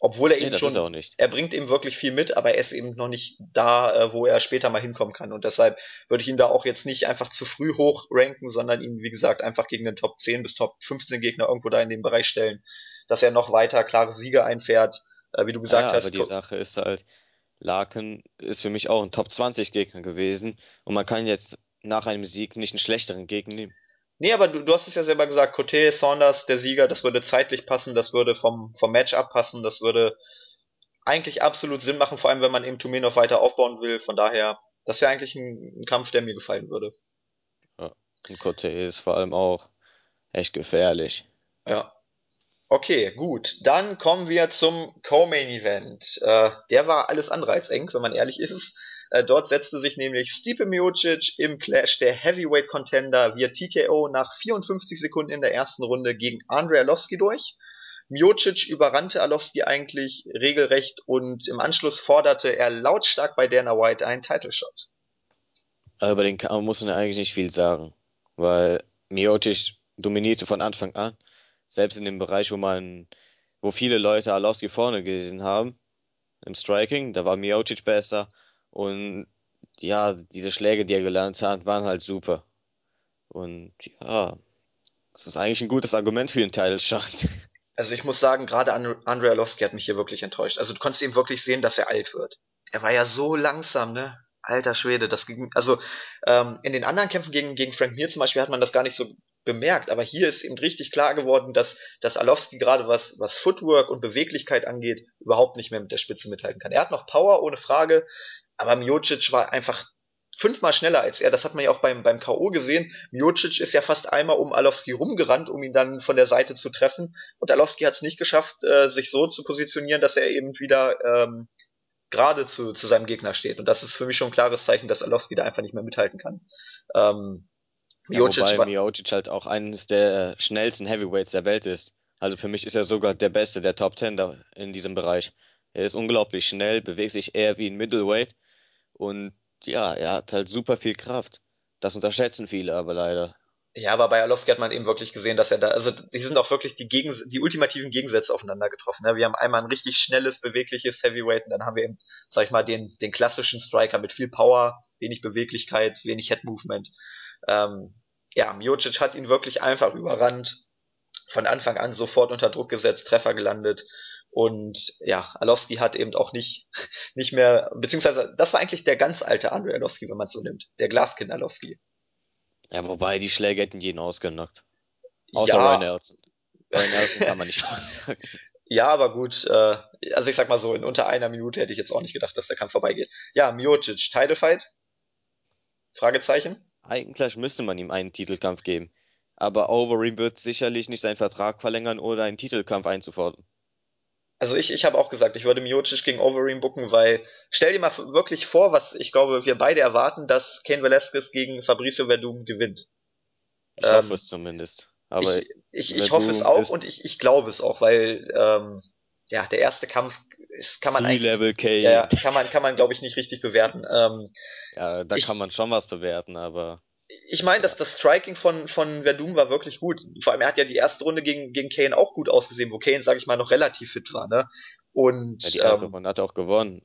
Obwohl er Nee, eben schon er er bringt eben wirklich viel mit, aber er ist eben noch nicht da, äh, wo er später mal hinkommen kann. Und deshalb würde ich ihn da auch jetzt nicht einfach zu früh hoch ranken, sondern ihn, wie gesagt, einfach gegen den Top 10 bis Top 15 Gegner irgendwo da in den Bereich stellen, dass er noch weiter klare Siege einfährt. Äh, wie du gesagt Ja, hast, aber die Sache ist halt, Larkin ist für mich auch ein Top 20 Gegner gewesen und man kann jetzt nach einem Sieg nicht einen schlechteren Gegner nehmen. Nee, aber du, du hast es ja selber gesagt, Cote, Saunders, der Sieger, das würde zeitlich passen, das würde vom, vom Matchup passen, das würde eigentlich absolut Sinn machen, vor allem wenn man eben Tumenov weiter aufbauen will. Von daher, das wäre eigentlich ein, ein Kampf, der mir gefallen würde. Und Cote ist vor allem auch echt gefährlich. Ja. Okay, gut. Dann kommen wir zum Co-Main Event. Äh, der war alles andere als eng, wenn man ehrlich ist. Äh, dort setzte sich nämlich Stipe Miocic im Clash der Heavyweight Contender via TKO nach 54 Sekunden in der ersten Runde gegen Andrei Arlovski durch. Miocic überrannte Arlovski eigentlich regelrecht und im Anschluss forderte er lautstark bei Dana White einen Title Shot. Über den Kampf muss man eigentlich nicht viel sagen, weil Miocic dominierte von Anfang an, selbst in dem Bereich, wo man, wo viele Leute Arlovski vorne gesehen haben, im Striking, da war Miocic besser und ja, diese Schläge, die er gelernt hat, waren halt super. Und ja, das ist eigentlich ein gutes Argument für den Title. Also ich muss sagen, gerade And Andrei Arlovski hat mich hier wirklich enttäuscht. Also du konntest eben wirklich sehen, dass er alt wird. Er war ja so langsam, ne? Alter Schwede, das ging, also ähm, in den anderen Kämpfen gegen, gegen Frank Mir zum Beispiel hat man das gar nicht so bemerkt, aber hier ist eben richtig klar geworden, dass, dass Arlovski gerade was, was Footwork und Beweglichkeit angeht, überhaupt nicht mehr mit der Spitze mithalten kann. Er hat noch Power, ohne Frage, aber Miocic war einfach fünfmal schneller als er. Das hat man ja auch beim, beim K.O. gesehen. Miocic ist ja fast einmal um Arlovski rumgerannt, um ihn dann von der Seite zu treffen. Und Arlovski hat es nicht geschafft, äh, sich so zu positionieren, dass er eben wieder ähm, gerade zu, zu seinem Gegner steht. Und das ist für mich schon ein klares Zeichen, dass Arlovski da einfach nicht mehr mithalten kann. Ähm, Ja, Miocic wobei war, Miocic halt auch eines der schnellsten Heavyweights der Welt ist. Also für mich ist er sogar der Beste der Top Ten da in diesem Bereich. Er ist unglaublich schnell, bewegt sich eher wie ein Middleweight und ja, er hat halt super viel Kraft. Das unterschätzen viele aber leider. Ja, aber bei Arlovski hat man eben wirklich gesehen, dass er da, also die sind auch wirklich die, Gegen, die ultimativen Gegensätze aufeinander getroffen. Ne? Wir haben einmal ein richtig schnelles, bewegliches Heavyweight und dann haben wir eben, sag ich mal, den, den klassischen Striker mit viel Power, wenig Beweglichkeit, wenig Head Movement. Ähm, ja, Miocic hat ihn wirklich einfach überrannt, von Anfang an sofort unter Druck gesetzt, Treffer gelandet. Und ja, Alowski hat eben auch nicht, nicht mehr, beziehungsweise das war eigentlich der ganz alte Andrei Alowski, wenn man es so nimmt. Der Glaskind Alowski. Ja, wobei die Schläge hätten jeden ausgenockt. Außer ja. Ryan Nelson. Ryan Nelson kann man nicht aussagen. Ja, aber gut, äh, also ich sag mal so, in unter einer Minute hätte ich jetzt auch nicht gedacht, dass der Kampf vorbeigeht. Ja, Miocic, Title Fight? Fragezeichen? Eigentlich müsste man ihm einen Titelkampf geben. Aber Overeem wird sicherlich nicht seinen Vertrag verlängern oder einen Titelkampf einzufordern. Also ich, ich habe auch gesagt, ich würde Miocic gegen Overeem bucken, weil stell dir mal wirklich vor, was ich glaube, wir beide erwarten, dass Ken Velasquez gegen Fabricio Verdum gewinnt. Ich ähm, hoffe es zumindest. Aber ich, ich, ich hoffe es auch und ich, ich glaube es auch, weil ähm, ja der erste Kampf ist, kann man Level K. Ja, kann man kann man glaube ich nicht richtig bewerten. Ähm, ja, da ich, kann man schon was bewerten, aber ich meine, dass das Striking von, von Verdum war wirklich gut. Vor allem, er hat ja die erste Runde gegen, gegen Kane auch gut ausgesehen, wo Kane, sag ich mal, noch relativ fit war, ne? Und, ja, die erste ähm, Runde hat er auch gewonnen.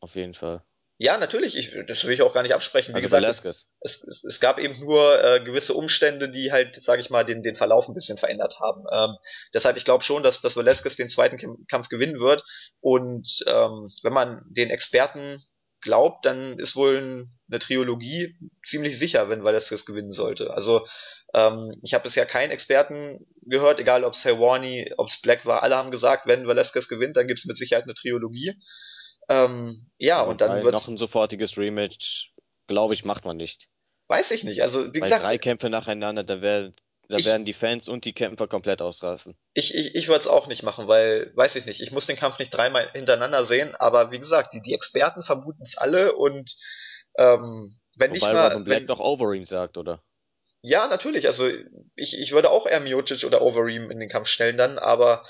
Auf jeden Fall. Ja, natürlich, ich, das will ich auch gar nicht absprechen. Wie also gesagt, es, es, es, gab eben nur äh, gewisse Umstände, die halt, sage ich mal, den, den Verlauf ein bisschen verändert haben. Ähm, deshalb, ich glaube schon, dass, dass Velasquez den zweiten Kampf gewinnen wird. Und ähm, wenn man den Experten glaubt, dann ist wohl ein, eine Trilogie ziemlich sicher, wenn Velasquez gewinnen sollte. Also ähm, ich habe bisher keinen Experten gehört, egal ob es Helwani, ob es Black war, alle haben gesagt, wenn Velasquez gewinnt, dann gibt es mit Sicherheit eine Trilogie. Ähm, ja, und dann wird noch ein sofortiges Rematch, glaube ich, macht man nicht. Weiß ich nicht. Also wie Bei gesagt, drei Kämpfe nacheinander, da wäre da ich, werden die Fans und die Kämpfer komplett ausrasten. Ich, ich, ich würde es auch nicht machen, weil, weiß ich nicht, ich muss den Kampf nicht dreimal hintereinander sehen, aber wie gesagt, die, die Experten vermuten es alle und ähm, wenn Wobei ich mal. Robin Black wenn, doch Overeem sagt, oder? Ja, natürlich. Also ich, ich würde auch eher Miocic oder Overeem in den Kampf stellen dann, aber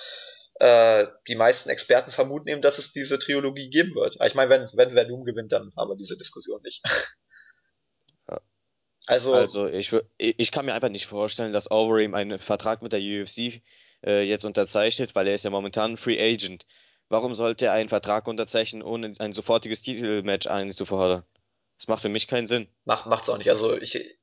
äh, die meisten Experten vermuten eben, dass es diese Trilogie geben wird. Ich meine, wenn, wenn Verdum gewinnt, dann haben wir diese Diskussion nicht. Also, also ich, ich kann mir einfach nicht vorstellen, dass Overeem einen Vertrag mit der UFC äh, jetzt unterzeichnet, weil er ist ja momentan Free Agent. Warum sollte er einen Vertrag unterzeichnen, ohne ein sofortiges Titelmatch einzufordern? Das macht für mich keinen Sinn. Macht macht's auch nicht. Also ich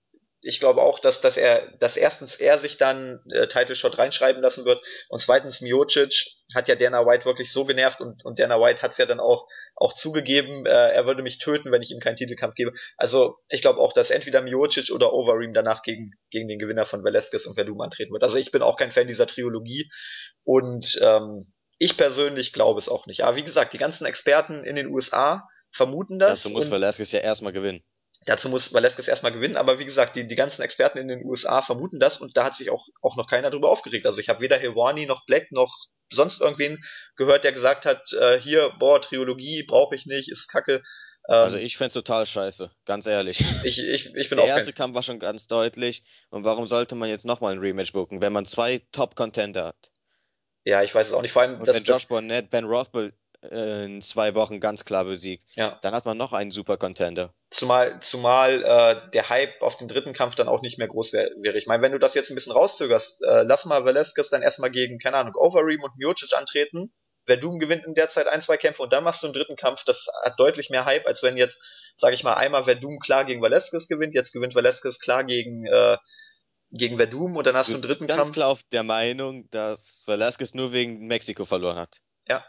ich glaube auch, dass, dass er, dass erstens er sich dann äh, Title Shot reinschreiben lassen wird und zweitens Miocic hat ja Dana White wirklich so genervt und, und Dana White hat es ja dann auch, auch zugegeben, äh, er würde mich töten, wenn ich ihm keinen Titelkampf gebe. Also ich glaube auch, dass entweder Miocic oder Overeem danach gegen, gegen den Gewinner von Velasquez und Verdum antreten wird. Also ich bin auch kein Fan dieser Trilogie und ähm, ich persönlich glaube es auch nicht. Aber wie gesagt, die ganzen Experten in den USA vermuten das. Dazu muss Velasquez ja erstmal gewinnen. Dazu muss Valeskes erstmal gewinnen, aber wie gesagt, die, die ganzen Experten in den USA vermuten das und da hat sich auch, auch noch keiner drüber aufgeregt. Also ich habe weder Helwani noch Black noch sonst irgendwen gehört, der gesagt hat, äh, hier, boah, Triologie brauche ich nicht, ist kacke. Ähm, also ich find's total scheiße, ganz ehrlich. Ich, ich, ich bin Der auch erste Kampf war schon ganz deutlich und warum sollte man jetzt nochmal ein Rematch booken, wenn man zwei Top-Contender hat? Ja, ich weiß es auch nicht. Vor allem, und wenn Josh Barnett, Ben Rothwell in zwei Wochen ganz klar besiegt. Ja. Dann hat man noch einen super Contender. Zumal, zumal äh, der Hype auf den dritten Kampf dann auch nicht mehr groß wäre. Wär. Ich meine, wenn du das jetzt ein bisschen rauszögerst, äh, lass mal Velasquez dann erstmal gegen, keine Ahnung, Overeem und Miocic antreten. Verdum gewinnt in der Zeit ein, zwei Kämpfe und dann machst du einen dritten Kampf. Das hat deutlich mehr Hype, als wenn jetzt, sage ich mal, einmal Verdum klar gegen Velasquez gewinnt, jetzt gewinnt Velasquez klar gegen äh, gegen Verdum und dann hast du, du einen dritten Kampf. Ich bin ganz klar auf der Meinung, dass Velasquez nur wegen Mexiko verloren hat. Ja,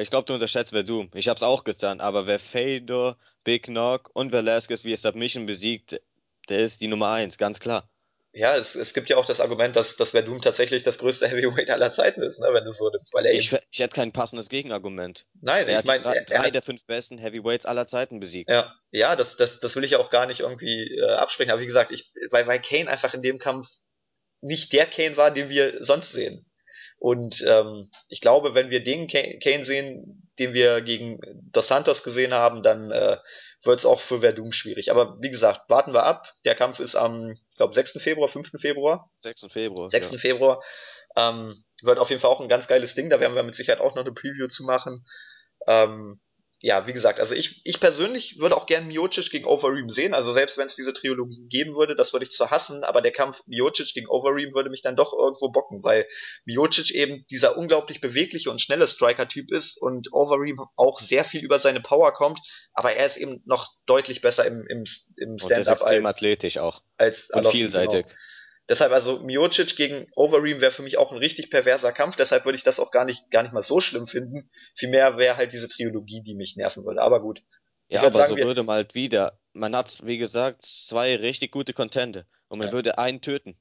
ich glaube, du unterschätzt Verdum. Ich habe es auch getan, aber wer Fedor, Big Knock und Velasquez via Submission besiegt, der ist die Nummer eins, ganz klar. Ja, es, es gibt ja auch das Argument, dass, dass Verdum tatsächlich das größte Heavyweight aller Zeiten ist, ne, wenn du so nimmst. Weil er ich, ich hätte kein passendes Gegenargument. Nein, er ich meine, drei, drei der fünf besten Heavyweights aller Zeiten besiegt. Ja, ja, das, das, das will ich auch gar nicht irgendwie äh, absprechen. Aber wie gesagt, ich, weil, weil Kane einfach in dem Kampf nicht der Kane war, den wir sonst sehen. Und ähm, ich glaube, wenn wir den Kane sehen, den wir gegen Dos Santos gesehen haben, dann äh, wird es auch für Verdum schwierig. Aber wie gesagt, warten wir ab. Der Kampf ist am, ich glaube, 6. Februar, 5. Februar. 6. Februar. 6. Ja. Februar. Ähm, wird auf jeden Fall auch ein ganz geiles Ding. Da werden wir mit Sicherheit auch noch eine Preview zu machen. Ähm, ja, wie gesagt, also ich, ich persönlich würde auch gern Miocic gegen Overeem sehen. Also selbst wenn es diese Trilogie geben würde, das würde ich zwar hassen, aber der Kampf Miocic gegen Overeem würde mich dann doch irgendwo bocken, weil Miocic eben dieser unglaublich bewegliche und schnelle Striker-Typ ist und Overeem auch sehr viel über seine Power kommt, aber er ist eben noch deutlich besser im, im, im Stand-up. Und ist extrem als, athletisch auch. Als und vielseitig. Genau. Deshalb also Miocic gegen Overeem wäre für mich auch ein richtig perverser Kampf, deshalb würde ich das auch gar nicht, gar nicht mal so schlimm finden. Vielmehr wäre halt diese Trilogie, die mich nerven würde. Aber gut. Ja, aber sagen, so würde man halt wieder, man hat, wie gesagt, zwei richtig gute Contente und man ja. würde einen töten.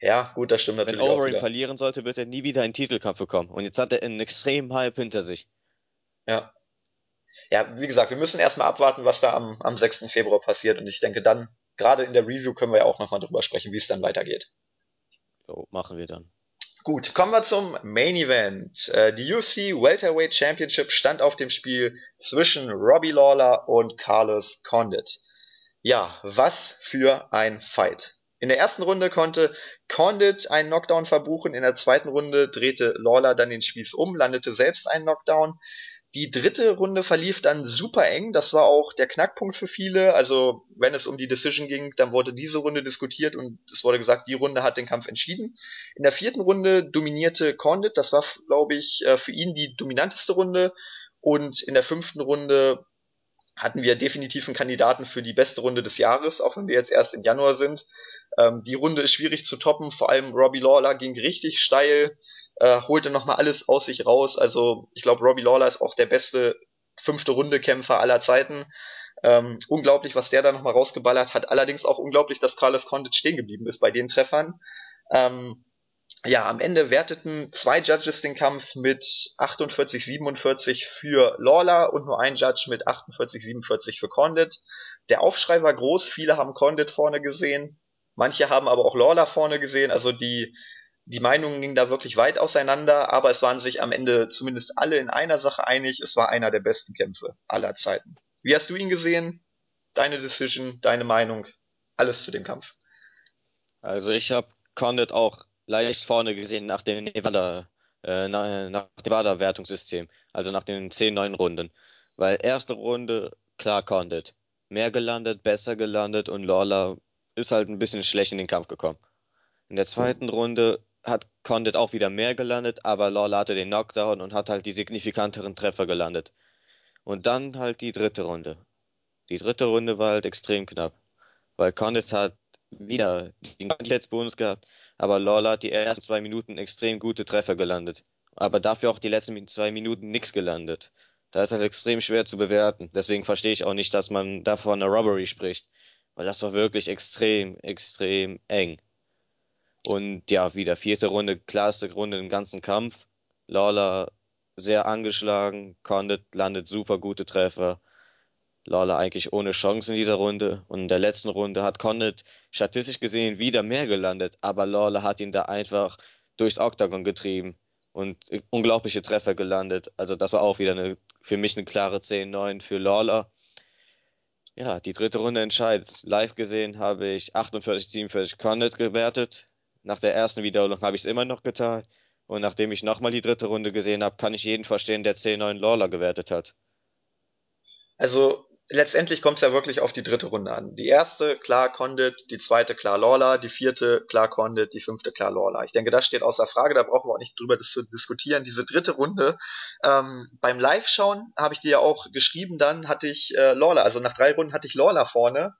Ja, gut, das stimmt natürlich. Wenn Overeem verlieren sollte, wird er nie wieder einen Titelkampf bekommen. Und jetzt hat er einen extremen Hype hinter sich. Ja. Ja, wie gesagt, wir müssen erstmal abwarten, was da am, am 6. Februar passiert. Und ich denke, dann gerade in der Review können wir ja auch nochmal drüber sprechen, wie es dann weitergeht. So, machen wir dann. Gut, kommen wir zum Main Event. Äh, die UFC Welterweight Championship stand auf dem Spiel zwischen Robbie Lawler und Carlos Condit. Ja, was für ein Fight. In der ersten Runde konnte Condit einen Knockdown verbuchen, in der zweiten Runde drehte Lawler dann den Spieß um, landete selbst einen Knockdown. Die dritte Runde verlief dann super eng. Das war auch der Knackpunkt für viele. Also, wenn es um die Decision ging, dann wurde diese Runde diskutiert und es wurde gesagt, die Runde hat den Kampf entschieden. In der vierten Runde dominierte Condit. Das war, glaube ich, äh, für ihn die dominanteste Runde. Und in der fünften Runde hatten wir definitiv einen Kandidaten für die beste Runde des Jahres, auch wenn wir jetzt erst im Januar sind. Ähm, die Runde ist schwierig zu toppen. Vor allem Robbie Lawler ging richtig steil äh, holte nochmal alles aus sich raus. Also ich glaube, Robbie Lawler ist auch der beste fünfte Runde Kämpfer aller Zeiten. Ähm, unglaublich, was der da nochmal rausgeballert hat. Allerdings auch unglaublich, dass Carlos Condit stehen geblieben ist bei den Treffern. Ähm, ja, am Ende werteten zwei Judges den Kampf mit 48-47 für Lawler und nur ein Judge mit 48-47 für Condit. Der Aufschrei war groß, viele haben Condit vorne gesehen, manche haben aber auch Lawler vorne gesehen, also die die Meinungen gingen da wirklich weit auseinander, aber es waren sich am Ende zumindest alle in einer Sache einig. Es war einer der besten Kämpfe aller Zeiten. Wie hast du ihn gesehen? Deine Decision, deine Meinung, alles zu dem Kampf. Also ich habe Condit auch leicht vorne gesehen nach dem Nevada, äh, nach, Nevada Wertungssystem, also nach den 10 neun Runden, weil erste Runde klar Condit, mehr gelandet, besser gelandet und Lawler ist halt ein bisschen schlecht in den Kampf gekommen. In der zweiten Runde hat Condit auch wieder mehr gelandet, aber Lawler hatte den Knockdown und hat halt die signifikanteren Treffer gelandet. Und dann halt die dritte Runde. Die dritte Runde war halt extrem knapp, weil Condit hat wieder den Qualitätsbonus gehabt, aber Lawler hat die ersten zwei Minuten extrem gute Treffer gelandet, aber dafür auch die letzten zwei Minuten nichts gelandet. Da ist halt extrem schwer zu bewerten. Deswegen verstehe ich auch nicht, dass man davon eine Robbery spricht, weil das war wirklich extrem, extrem eng. Und ja, wieder vierte Runde, klarste Runde im ganzen Kampf. Lawler sehr angeschlagen, Condit landet super gute Treffer. Lawler eigentlich ohne Chance in dieser Runde. Und in der letzten Runde hat Condit statistisch gesehen wieder mehr gelandet, aber Lawler hat ihn da einfach durchs Oktagon getrieben und unglaubliche Treffer gelandet. Also das war auch wieder eine, für mich eine klare 10-9 für Lawler. Ja, die dritte Runde entscheidet. Live gesehen habe ich 48-47 Condit gewertet. Nach der ersten Wiederholung habe ich es immer noch getan. Und nachdem ich nochmal die dritte Runde gesehen habe, kann ich jeden verstehen, der 10-9 Lawler gewertet hat. Also letztendlich kommt es ja wirklich auf die dritte Runde an. Die erste, klar Condit, die zweite, klar Lawler, die vierte, klar Condit, die fünfte, klar Lawler. Ich denke, das steht außer Frage, da brauchen wir auch nicht drüber zu diskutieren. Diese dritte Runde, ähm, beim Live-Schauen habe ich dir ja auch geschrieben, dann hatte ich äh, Lawler, also nach drei Runden hatte ich Lawler vorne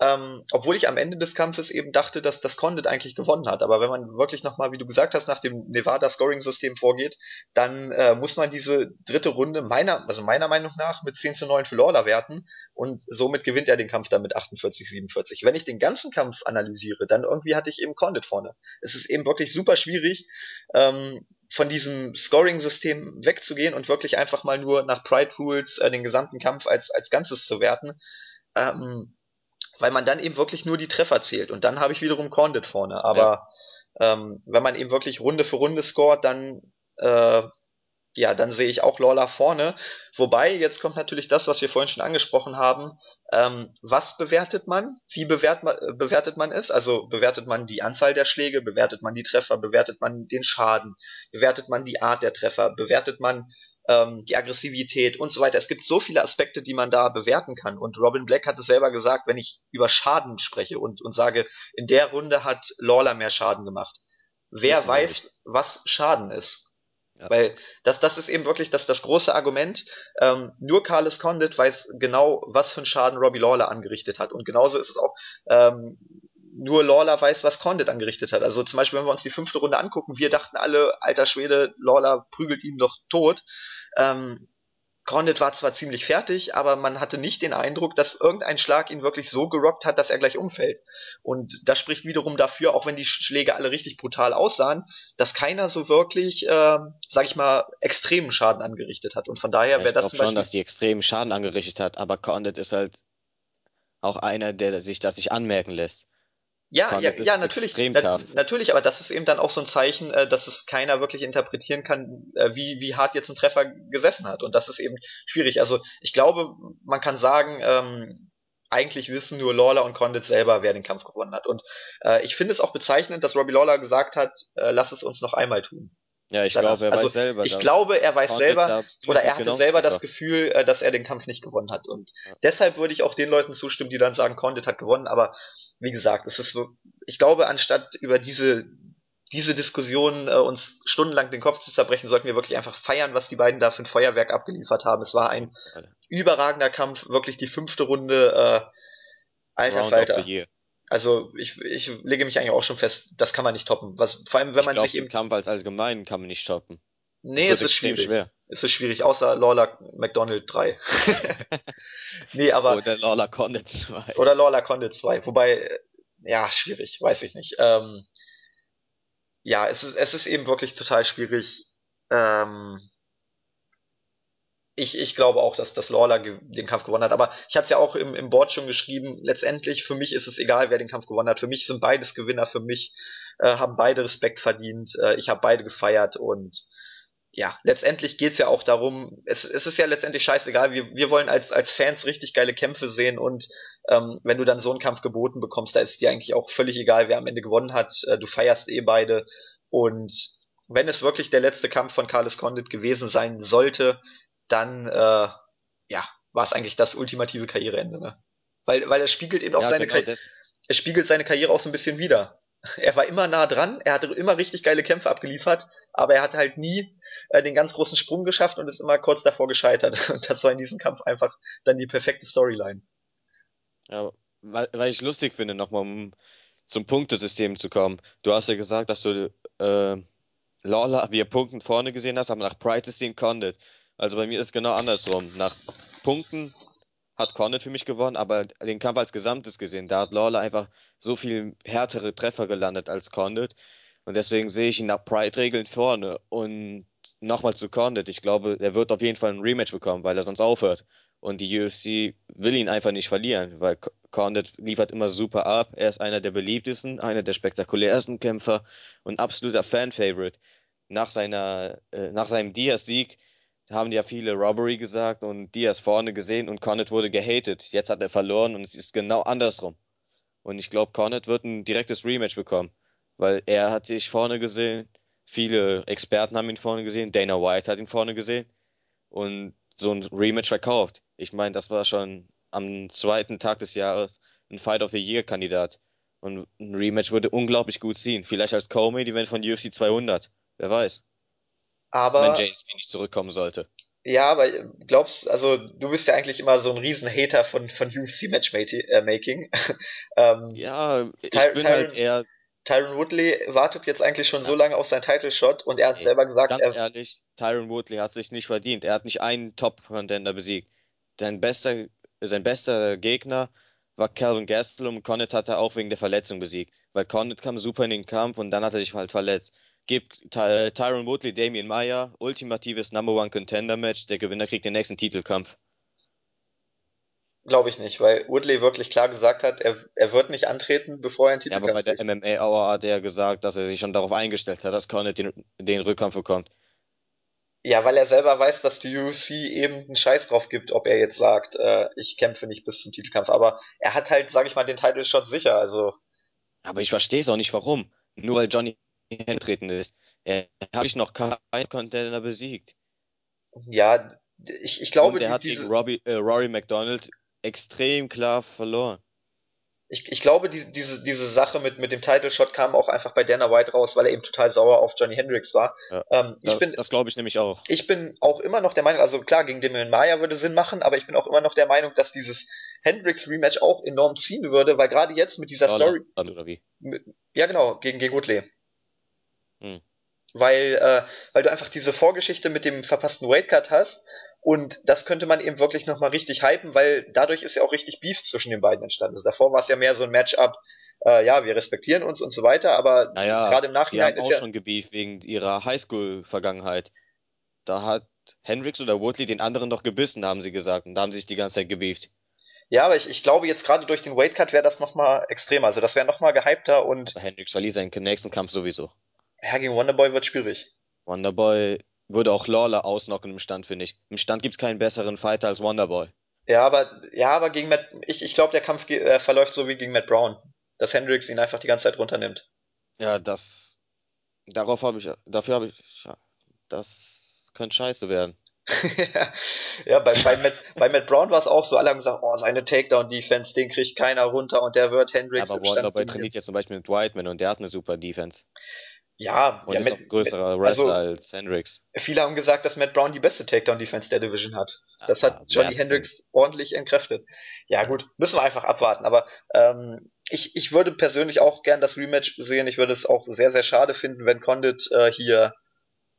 ähm, obwohl ich am Ende des Kampfes eben dachte, dass das Condit eigentlich gewonnen hat. Aber wenn man wirklich nochmal, wie du gesagt hast, nach dem Nevada-Scoring-System vorgeht, dann äh, muss man diese dritte Runde meiner, also meiner Meinung nach mit 10 zu 9 für Lawler werten und somit gewinnt er den Kampf dann mit 48, 47. Wenn ich den ganzen Kampf analysiere, dann irgendwie hatte ich eben Condit vorne. Es ist eben wirklich super schwierig, ähm, von diesem Scoring-System wegzugehen und wirklich einfach mal nur nach Pride Rules äh, den gesamten Kampf als, als Ganzes zu werten. Ähm, weil man dann eben wirklich nur die Treffer zählt und dann habe ich wiederum Condit vorne. Aber ja. ähm, wenn man eben wirklich Runde für Runde scoret, dann äh, ja, dann sehe ich auch Lawler vorne. Wobei, jetzt kommt natürlich das, was wir vorhin schon angesprochen haben. Ähm, was bewertet man? Wie bewert man, äh, bewertet man es? Also bewertet man die Anzahl der Schläge, bewertet man die Treffer, bewertet man den Schaden, bewertet man die Art der Treffer, bewertet man ähm, die Aggressivität und so weiter. Es gibt so viele Aspekte, die man da bewerten kann. Und Robin Black hat es selber gesagt, wenn ich über Schaden spreche und, und sage, in der Runde hat Lawler mehr Schaden gemacht. Wer weiß, was Schaden ist? Ja. Weil das, das ist eben wirklich das, das große Argument. Ähm, nur Carlos Condit weiß genau, was für einen Schaden Robbie Lawler angerichtet hat. Und genauso ist es auch, ähm, nur Lawler weiß, was Condit angerichtet hat. Also zum Beispiel, wenn wir uns die fünfte Runde angucken, wir dachten alle, alter Schwede, Lawler prügelt ihn doch tot. Ähm, Condit war zwar ziemlich fertig, aber man hatte nicht den Eindruck, dass irgendein Schlag ihn wirklich so gerockt hat, dass er gleich umfällt. Und das spricht wiederum dafür, auch wenn die Schläge alle richtig brutal aussahen, dass keiner so wirklich, äh, sag ich mal, extremen Schaden angerichtet hat. Und von daher ja, wäre das zum Beispiel schon, dass die extremen Schaden angerichtet hat, aber Condit ist halt auch einer, der sich das sich anmerken lässt. Ja, ja, ja, natürlich. Na, natürlich, aber das ist eben dann auch so ein Zeichen, äh, dass es keiner wirklich interpretieren kann, äh, wie, wie hart jetzt ein Treffer gesessen hat. Und das ist eben schwierig. Also ich glaube, man kann sagen, ähm, eigentlich wissen nur Lawler und Condit selber, wer den Kampf gewonnen hat. Und äh, ich finde es auch bezeichnend, dass Robbie Lawler gesagt hat, äh, lass es uns noch einmal tun. Ja, ich glaube, er also, weiß selber. Ich glaube, er weiß selber, oder er hatte selber das Gefühl, äh, dass er den Kampf nicht gewonnen hat. Und ja. deshalb würde ich auch den Leuten zustimmen, die dann sagen, Condit hat gewonnen. Aber wie gesagt, es ist ich glaube, anstatt über diese, diese Diskussion äh, uns stundenlang den Kopf zu zerbrechen, sollten wir wirklich einfach feiern, was die beiden da für ein Feuerwerk abgeliefert haben. Es war ein überragender Kampf, wirklich die fünfte Runde, äh, alter Round Falter. Also ich, ich lege mich eigentlich auch schon fest, das kann man nicht toppen. Was, vor allem, wenn man glaub, sich eben. Kampf als allgemein kann man nicht toppen. Nee, es ist schwierig. Schwer. Es ist schwierig, außer Lawler McDonald 3. nee, aber. Oder Lawler Condit 2. Oder Lawler Condit 2. Wobei, ja, schwierig, weiß ich nicht. Ähm, ja, es ist, es ist eben wirklich total schwierig. Ähm, ich, ich glaube auch, dass, dass Lawler den Kampf gewonnen hat. Aber ich hatte es ja auch im, im Board schon geschrieben, letztendlich, für mich ist es egal, wer den Kampf gewonnen hat. Für mich sind beides Gewinner, für mich äh, haben beide Respekt verdient. Äh, ich habe beide gefeiert und ja, letztendlich geht's ja auch darum, es, es ist ja letztendlich scheißegal, wir, wir wollen als, als Fans richtig geile Kämpfe sehen und ähm, wenn du dann so einen Kampf geboten bekommst, da ist dir eigentlich auch völlig egal, wer am Ende gewonnen hat. Äh, du feierst eh beide und wenn es wirklich der letzte Kampf von Carlos Condit gewesen sein sollte, dann äh, ja, war es eigentlich das ultimative Karriereende, ne? Weil, weil er spiegelt eben auch ja, seine genau Karriere. Er spiegelt seine Karriere auch so ein bisschen wieder. Er war immer nah dran, er hatte immer richtig geile Kämpfe abgeliefert, aber er hat halt nie äh, den ganz großen Sprung geschafft und ist immer kurz davor gescheitert. Und das war in diesem Kampf einfach dann die perfekte Storyline. Ja, weil, weil ich lustig finde, nochmal um zum Punktesystem zu kommen. Du hast ja gesagt, dass du äh, Lawler, wie er Punkten vorne gesehen hast, aber nach Pride ist den Condit. Also bei mir ist es genau andersrum. Nach Punkten hat Cornet für mich gewonnen, aber den Kampf als Gesamtes gesehen, da hat Lawler einfach so viel härtere Treffer gelandet als Condit. Und deswegen sehe ich ihn nach Pride-Regeln vorne. Und nochmal zu Condit, ich glaube, er wird auf jeden Fall ein Rematch bekommen, weil er sonst aufhört. Und die UFC will ihn einfach nicht verlieren, weil Condit liefert immer super ab. Er ist einer der beliebtesten, einer der spektakulärsten Kämpfer und absoluter Fan-Favorite. Nach, seiner, äh, nach seinem Diaz-Sieg haben ja viele Robbery gesagt und Diaz vorne gesehen und Cornet wurde gehatet. Jetzt hat er verloren und es ist genau andersrum. Und ich glaube, Cornet wird ein direktes Rematch bekommen, weil er hat sich vorne gesehen, viele Experten haben ihn vorne gesehen, Dana White hat ihn vorne gesehen und so ein Rematch verkauft. Ich meine, das war schon am zweiten Tag des Jahres ein Fight of the Year Kandidat. Und ein Rematch würde unglaublich gut ziehen. Vielleicht als Co-Main Event von UFC 200. Wer weiß. Aber, wenn JSP nicht zurückkommen sollte. Ja, aber glaubst, also du bist ja eigentlich immer so ein Riesen-Hater von, von UFC Matchmaking. ähm, ja, ich Ty bin Tyron, halt eher. Tyron Woodley wartet jetzt eigentlich schon ja. so lange auf seinen Title Shot und er hat nee, selber gesagt, ganz er, ehrlich, Tyron Woodley hat sich nicht verdient. Er hat nicht einen Top-Contender besiegt. Sein bester, sein bester Gegner war Calvin Gastelum und Connaught hat er auch wegen der Verletzung besiegt. Weil Connaught kam super in den Kampf und dann hat er sich halt verletzt. Gib Ty Tyron Woodley, Damien Meyer, ultimatives Number One Contender Match. Der Gewinner kriegt den nächsten Titelkampf. Glaube ich nicht, weil Woodley wirklich klar gesagt hat, er, er wird nicht antreten, bevor er einen Titelkampf Ja, aber bei der MMA Hour hat er gesagt, dass er sich schon darauf eingestellt hat, dass Conor den, den Rückkampf bekommt. Ja, weil er selber weiß, dass die UFC eben einen Scheiß drauf gibt, ob er jetzt sagt, äh, ich kämpfe nicht bis zum Titelkampf. Aber er hat halt, sag ich mal, den Title Shot sicher, also. Aber ich verstehe es auch nicht, warum. Nur weil Johnny hintreten ist. Er habe ich noch keinen Contender besiegt. Ja, ich, ich glaube, Und der die, hat diese, gegen Robbie, äh, Rory McDonald extrem klar verloren. ich, ich glaube, die, diese, diese Sache mit, mit dem Title Shot kam auch einfach bei Dana White raus, weil er eben total sauer auf Johnny Hendricks war. Ja, Ähm, ich das, bin, das glaube ich nämlich auch. ich bin auch immer noch der Meinung, also klar, gegen Demian Maya würde Sinn machen, aber ich bin auch immer noch der Meinung, dass dieses Hendricks Rematch auch enorm ziehen würde, weil gerade jetzt mit dieser Lawler Story, oder wie? mit, ja genau, gegen, gegen Woodley. Hm. Weil, äh, weil du einfach diese Vorgeschichte mit dem verpassten Weightcut hast und das könnte man eben wirklich nochmal richtig hypen, weil dadurch ist ja auch richtig Beef zwischen den beiden entstanden. Also davor war es ja mehr so ein Matchup, äh, ja, wir respektieren uns und so weiter, aber Naja, gerade im die Nachhinein haben ist auch ja, schon gebeeft wegen ihrer Highschool-Vergangenheit. Da hat Hendricks oder Woodley den anderen doch gebissen, haben sie gesagt. Und da haben sie sich die ganze Zeit gebeeft. ja, aber ich, ich glaube jetzt gerade durch den Weightcut wäre das nochmal extremer. Also das wäre nochmal gehypter und Hendricks verliert seinen nächsten Kampf sowieso. Ja, gegen Wonderboy wird schwierig. Wonderboy würde auch Lawler ausnocken im Stand, finde ich. Im Stand gibt's keinen besseren Fighter als Wonderboy. Ja, aber ja, aber gegen Matt, ich, ich glaube, der Kampf äh, verläuft so wie gegen Matt Brown, dass Hendricks ihn einfach die ganze Zeit runternimmt. Ja, das, darauf habe ich, dafür habe ich, ja, das könnte scheiße werden. ja, bei, bei, Matt, bei Matt Brown war es auch so, alle haben gesagt, oh, seine Takedown-Defense, den kriegt keiner runter und der wird Ja, Hendricks aber im Stand Wonderboy trainiert jetzt zum Beispiel mit Whiteman und der hat eine super Defense. Ja, Und ja, ist auch ein größerer Wrestler also als Hendricks. viele haben gesagt, dass Matt Brown die beste Takedown-Defense der Division hat. Das Aber hat Johnny? Hendricks ordentlich entkräftet. Ja, gut, müssen wir einfach abwarten. Aber ähm, ich, ich würde persönlich auch gern das Rematch sehen. Ich würde es auch sehr, sehr schade finden, wenn Condit äh, hier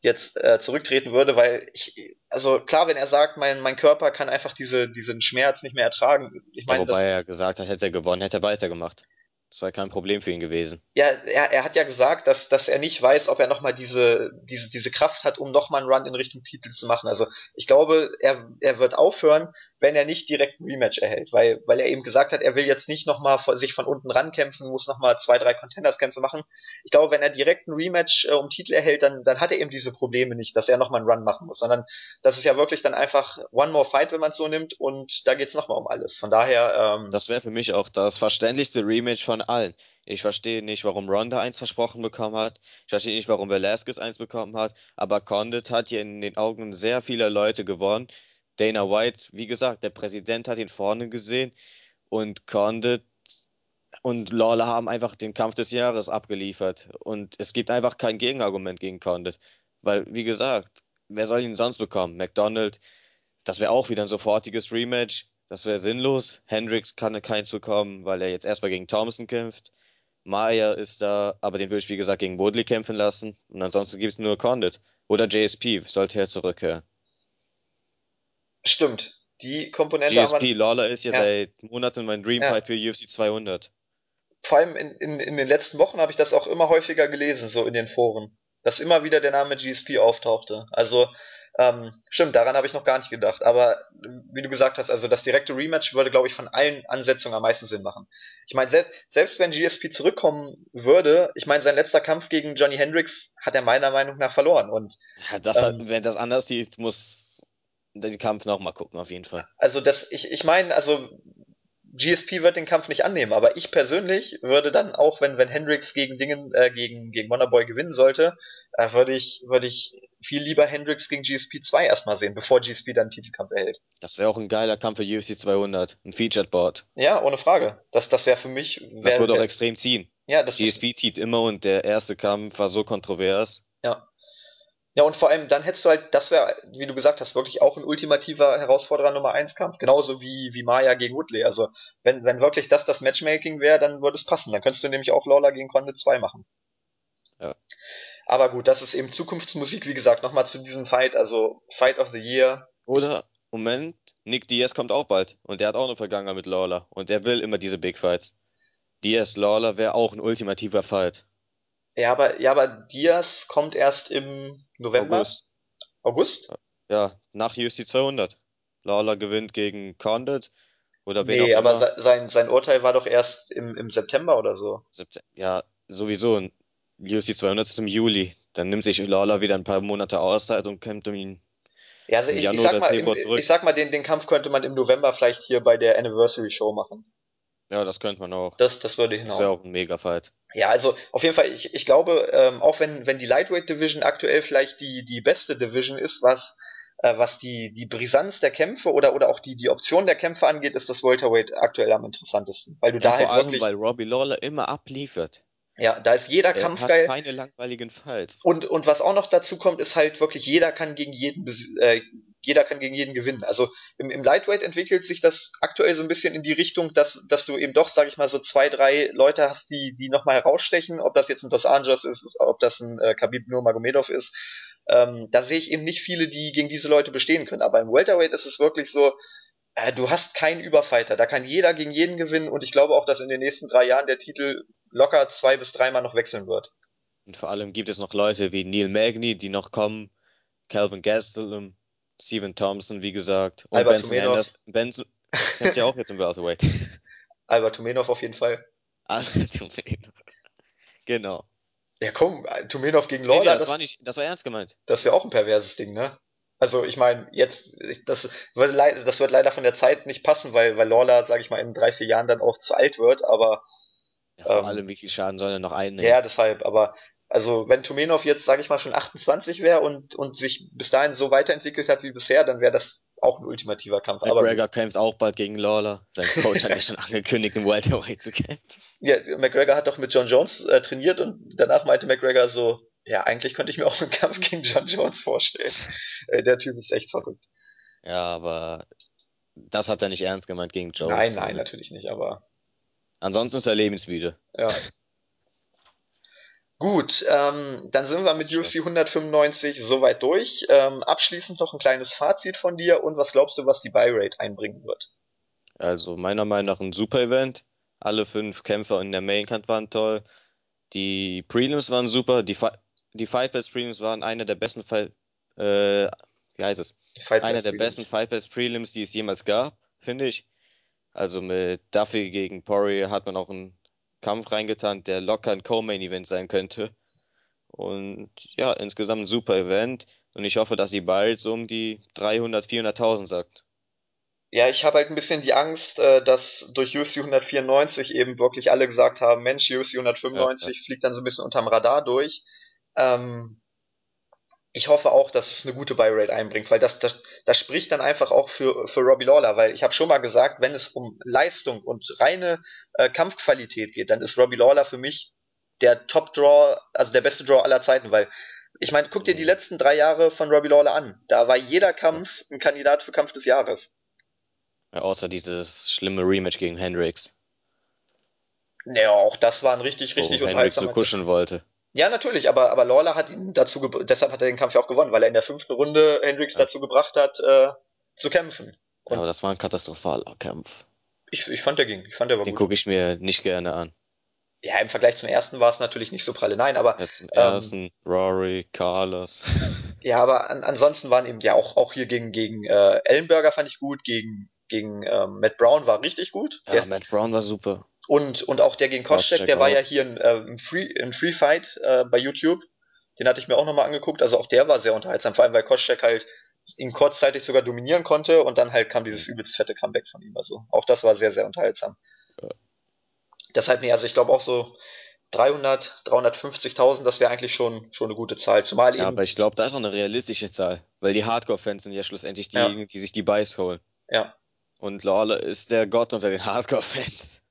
jetzt äh, zurücktreten würde, weil ich, also klar, wenn er sagt, mein, mein Körper kann einfach diese, diesen Schmerz nicht mehr ertragen. Ich meine, das, wobei er gesagt hat, hätte er gewonnen, hätte er weitergemacht. Das wäre kein Problem für ihn gewesen. ja, er, er hat ja gesagt, dass, dass er nicht weiß, ob er nochmal diese, diese, diese Kraft hat, um nochmal einen Run in Richtung Titel zu machen. Also ich glaube, er, er wird aufhören, wenn er nicht direkt ein Rematch erhält, weil, weil er eben gesagt hat, er will jetzt nicht nochmal sich von unten rankämpfen, muss nochmal zwei, drei Contenders-Kämpfe machen. Ich glaube, wenn er direkt ein Rematch äh, um Titel erhält, dann, dann hat er eben diese Probleme nicht, dass er nochmal einen Run machen muss, sondern das ist ja wirklich dann einfach One More Fight, wenn man es so nimmt, und da geht's nochmal um alles. Von daher, ähm, Das wäre für mich auch das verständlichste Rematch von allen. Ich verstehe nicht, warum Ronda eins versprochen bekommen hat. Ich verstehe nicht, warum Velasquez eins bekommen hat. Aber Condit hat hier in den Augen sehr vieler Leute gewonnen. Dana White, wie gesagt, der Präsident hat ihn vorne gesehen. Und Condit und Lawler haben einfach den Kampf des Jahres abgeliefert. Und es gibt einfach kein Gegenargument gegen Condit. Weil, wie gesagt, wer soll ihn sonst bekommen? McDonald, das wäre auch wieder ein sofortiges Rematch. Das wäre sinnlos. Hendricks kann keins bekommen, weil er jetzt erstmal gegen Thompson kämpft. Maya ist da, aber den würde ich, wie gesagt, gegen Woodley kämpfen lassen. Und ansonsten gibt es nur Condit. Oder JSP, sollte er zurückkehren. Stimmt. Die Komponente GSP Lawler ist ja ja, seit Monaten mein ja. Dreamfight für UFC 200. vor allem in, in, in den letzten Wochen habe ich das auch immer häufiger gelesen, so in den Foren, dass immer wieder der Name GSP auftauchte. Also, ähm, stimmt, daran habe ich noch gar nicht gedacht. Aber wie du gesagt hast, also das direkte Rematch würde, glaube ich, von allen Ansetzungen am meisten Sinn machen. Ich meine, sel selbst wenn GSP zurückkommen würde, ich meine, sein letzter Kampf gegen Johnny Hendricks hat er meiner Meinung nach verloren. Und Ja, das hat, ähm, wenn das anders sieht, muss den Kampf nochmal gucken, auf jeden Fall. also das, ich, ich meine, also GSP wird den Kampf nicht annehmen, aber ich persönlich würde dann auch, wenn, wenn Hendricks gegen Dingen, äh, gegen, gegen Wonderboy gewinnen sollte, äh, würde ich, würde ich viel lieber Hendricks gegen GSP 2 erstmal sehen, bevor GSP dann einen Titelkampf erhält. Das wäre auch ein geiler Kampf für UFC 200. Ein Featured Board. Ja, ohne Frage. Das, das wäre für mich, Das wär, würde auch wär, extrem ziehen. ja, das, das, GSP zieht immer und der erste Kampf war so kontrovers. ja. Ja, und vor allem, dann hättest du halt, das wäre, wie du gesagt hast, wirklich auch ein ultimativer Herausforderer Nummer 1 Kampf, genauso wie, wie Maya gegen Woodley. Also, wenn, wenn wirklich das das Matchmaking wäre, dann würde es passen. Dann könntest du nämlich auch Lawler gegen Condit 2 machen. Ja. Aber gut, das ist eben Zukunftsmusik, wie gesagt, nochmal zu diesem Fight, also Fight of the Year. Oder, Moment, Nick Diaz kommt auch bald. Und der hat auch eine Vergangenheit mit Lawler. Und der will immer diese Big Fights. Diaz Lawler wäre auch ein ultimativer Fight. Ja, aber, ja, aber Diaz kommt erst im November, August. August? Ja, nach UFC 200. Lawler gewinnt gegen Condit oder wen Nee, auch aber immer. se sein, sein Urteil war doch erst im, im September oder so. Ja, sowieso. UFC 200 ist im Juli. Dann nimmt sich Lawler wieder ein paar Monate Auszeit und kämpft um ihn Ja, also ich, ich Januar sag oder mal, im, ich sag mal, den, den Kampf könnte man im November vielleicht hier bei der Anniversary Show machen. Ja, das könnte man auch. Das, das würde Das wäre auch ein Mega-Fight. Ja, also auf jeden Fall, ich, ich glaube, ähm, auch wenn, wenn die Lightweight Division aktuell vielleicht die, die beste Division ist, was, äh, was die, die Brisanz der Kämpfe oder, oder auch die, die Option der Kämpfe angeht, ist das Welterweight aktuell am interessantesten. Weil du Ja, da vor halt allem, wirklich, weil Robbie Lawler immer abliefert. ja, da ist jeder Er Kampf hat geil. keine langweiligen Fights. Und, und was auch noch dazu kommt, ist halt wirklich, jeder kann gegen jeden, äh, jeder kann gegen jeden gewinnen. Also im, im Lightweight entwickelt sich das aktuell so ein bisschen in die Richtung, dass, dass du eben doch, sag ich mal, so zwei, drei Leute hast, die, die nochmal herausstechen, ob das jetzt ein Dos Anjos ist, ob das ein äh, Khabib Nurmagomedov ist. Ähm, da sehe ich eben nicht viele, die gegen diese Leute bestehen können. Aber im Welterweight ist es wirklich so, äh, du hast keinen Überfighter. Da kann jeder gegen jeden gewinnen und ich glaube auch, dass in den nächsten drei Jahren der Titel locker zwei bis dreimal noch wechseln wird. Und vor allem gibt es noch Leute wie Neil Magny, die noch kommen, Calvin Gastelum, Steven Thompson, wie gesagt, und Albert Benson Tumenov. Anderson. Benson kämpft ja auch jetzt im Welterweight. Albert Tumenov auf jeden Fall. Ah, Tumenov. Genau. Ja, komm, Tumenov gegen Nee, nee, Lawler, das das, war nicht, das war ernst gemeint. das wäre auch ein perverses Ding, ne? Also ich meine, jetzt, das wird, leider, das wird leider von der Zeit nicht passen, weil, weil Lawler, sage ich mal, in drei, vier Jahren dann auch zu alt wird, aber Ja, vor Ähm, allem, wie viel Schaden soll er noch einnehmen? ja, deshalb, aber also wenn Tumenov jetzt, sage ich mal, schon 28 wäre und, und sich bis dahin so weiterentwickelt hat wie bisher, dann wäre das auch ein ultimativer Kampf. Aber McGregor kämpft auch bald gegen Lawler. Sein Coach hat ja schon angekündigt, im Welterweight zu kämpfen. ja, McGregor hat doch mit John Jones äh, trainiert und danach meinte McGregor so, ja, eigentlich könnte ich mir auch einen Kampf gegen John Jones vorstellen. Äh, der Typ ist echt verrückt. Ja, aber das hat er nicht ernst gemeint gegen Jones. nein, nein, natürlich nicht, aber Ansonsten ist er lebensmüde. Ja. Gut, ähm, dann sind wir mit UFC 195 soweit durch. Ähm, abschließend noch ein kleines Fazit von dir und was glaubst du, was die Buy-Rate einbringen wird? Also meiner Meinung nach ein super Event. Alle fünf Kämpfer in der Maincard waren toll. Die Prelims waren super. Die, Fi die Fight Pass Prelims waren einer der besten Fight, äh, wie heißt es? Pass der Prelims. besten Fight Pass Prelims, die es jemals gab, finde ich. Also mit Duffy gegen Poirier hat man auch einen Kampf reingetan, der locker ein Co-Main Event sein könnte. Und ja, insgesamt ein super Event. Und ich hoffe, dass die bald so um die 300, 400.000 sagt. Ja, ich habe halt ein bisschen die Angst, äh, dass durch UFC 194 eben wirklich alle gesagt haben, Mensch, UFC 195 fliegt dann so ein bisschen unterm Radar durch. Ähm, ich hoffe auch, dass es eine gute Buy-Rate einbringt, weil das, das, das spricht dann einfach auch für, für Robbie Lawler, weil ich habe schon mal gesagt, wenn es um Leistung und reine äh, Kampfqualität geht, dann ist Robbie Lawler für mich der Top-Draw, also der beste Draw aller Zeiten, weil ich meine, guck dir die Mhm. letzten drei Jahre von Robbie Lawler an. Da war jeder Kampf ein Kandidat für Kampf des Jahres. Ja, außer dieses schlimme Rematch gegen Hendricks, Ja, auch das war ein richtig, wo richtig Hendricks unterhaltsamer nur kuscheln wollte. Ja, natürlich, aber, aber Lawler hat ihn dazu, ge- deshalb hat er den Kampf ja auch gewonnen, weil er in der fünften Runde Hendricks Ja. dazu gebracht hat, äh, zu kämpfen. Ja, aber das war ein katastrophaler Kampf. Ich, ich fand, der ging. Ich fand, der war Den gucke ich mir nicht gerne an. Ja, im Vergleich zum ersten war es natürlich nicht so pralle. Nein, aber, Jetzt zum Ähm, ersten, Rory, Carlos. ja, aber an, ansonsten waren eben ja auch, auch hier gegen, gegen, äh, Ellenberger fand ich gut, gegen, gegen, ähm, Matt Brown war richtig gut. Ja, Der, Matt Brown war super. Und, und auch der gegen Koscheck, der war ja hier in, äh, im Free, im Free Fight, äh, bei YouTube. Den hatte ich mir auch nochmal angeguckt. Also auch der war sehr unterhaltsam, vor allem weil Koscheck halt ihn kurzzeitig sogar dominieren konnte und dann halt kam dieses übelst fette Comeback von ihm. Also auch das war sehr, sehr unterhaltsam. Ja. Deshalb, nee, also ich glaube auch so 300, 350.000, das wäre eigentlich schon, schon eine gute Zahl. Zumal Ja, eben, aber ich glaube, da ist auch eine realistische Zahl. Weil die Hardcore-Fans sind ja schlussendlich Ja. diejenigen, die sich die Buys holen. ja. Und Lawler ist der Gott unter den Hardcore-Fans.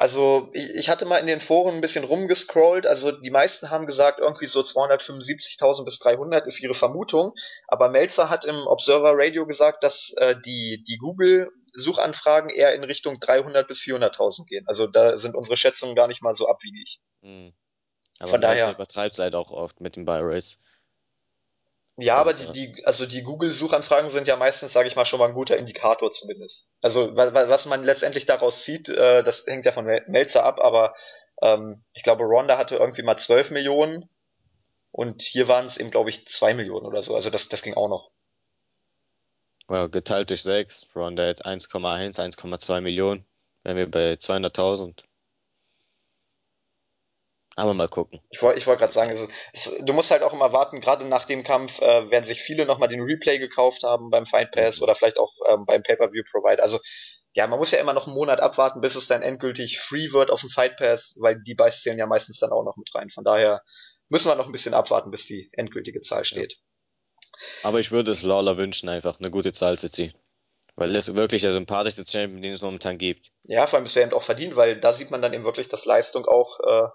Also ich, ich hatte mal in den Foren ein bisschen rumgescrollt. Also die meisten haben gesagt, irgendwie so 275.000 bis 300 ist ihre Vermutung. Aber Melzer hat im Observer Radio gesagt, dass äh, die, die Google-Suchanfragen eher in Richtung 300 bis 400.000 gehen. Also da sind unsere Schätzungen gar nicht mal so abwegig. Hm. Aber Von Meltzer daher- übertreibt es halt auch oft mit den Buy Rates. Ja, Also, aber die, ja. die, also die Google-Suchanfragen sind ja meistens, sage ich mal, schon mal ein guter Indikator zumindest. Also wa- wa- was man letztendlich daraus zieht, äh, das hängt ja von Mel- Melzer ab, aber ähm, ich glaube, Ronda hatte irgendwie mal 12 Millionen und hier waren es eben, glaube ich, 2 Millionen oder so. Also das, das ging auch noch. Ja, geteilt durch 6. Ronda hat 1,1, 1,2 Millionen. Wären wir bei 200.000. Aber mal gucken. Ich wollte ich wollte gerade sagen, es, es, du musst halt auch immer warten, gerade nach dem Kampf äh, werden sich viele nochmal den Replay gekauft haben beim Fight Pass Mhm. oder vielleicht auch ähm, beim Pay-Per-View-Provider. Also ja, man muss ja immer noch einen Monat abwarten, bis es dann endgültig free wird auf dem Fight Pass, weil die Buys zählen ja meistens dann auch noch mit rein. Von daher müssen wir noch ein bisschen abwarten, bis die endgültige Zahl steht. Aber ich würde es Lawler wünschen, einfach eine gute Zahl zu ziehen. Weil das wirklich der sympathischste Champion, den es momentan gibt. Ja, vor allem, es wäre eben auch verdient, weil da sieht man dann eben wirklich, dass Leistung auch äh,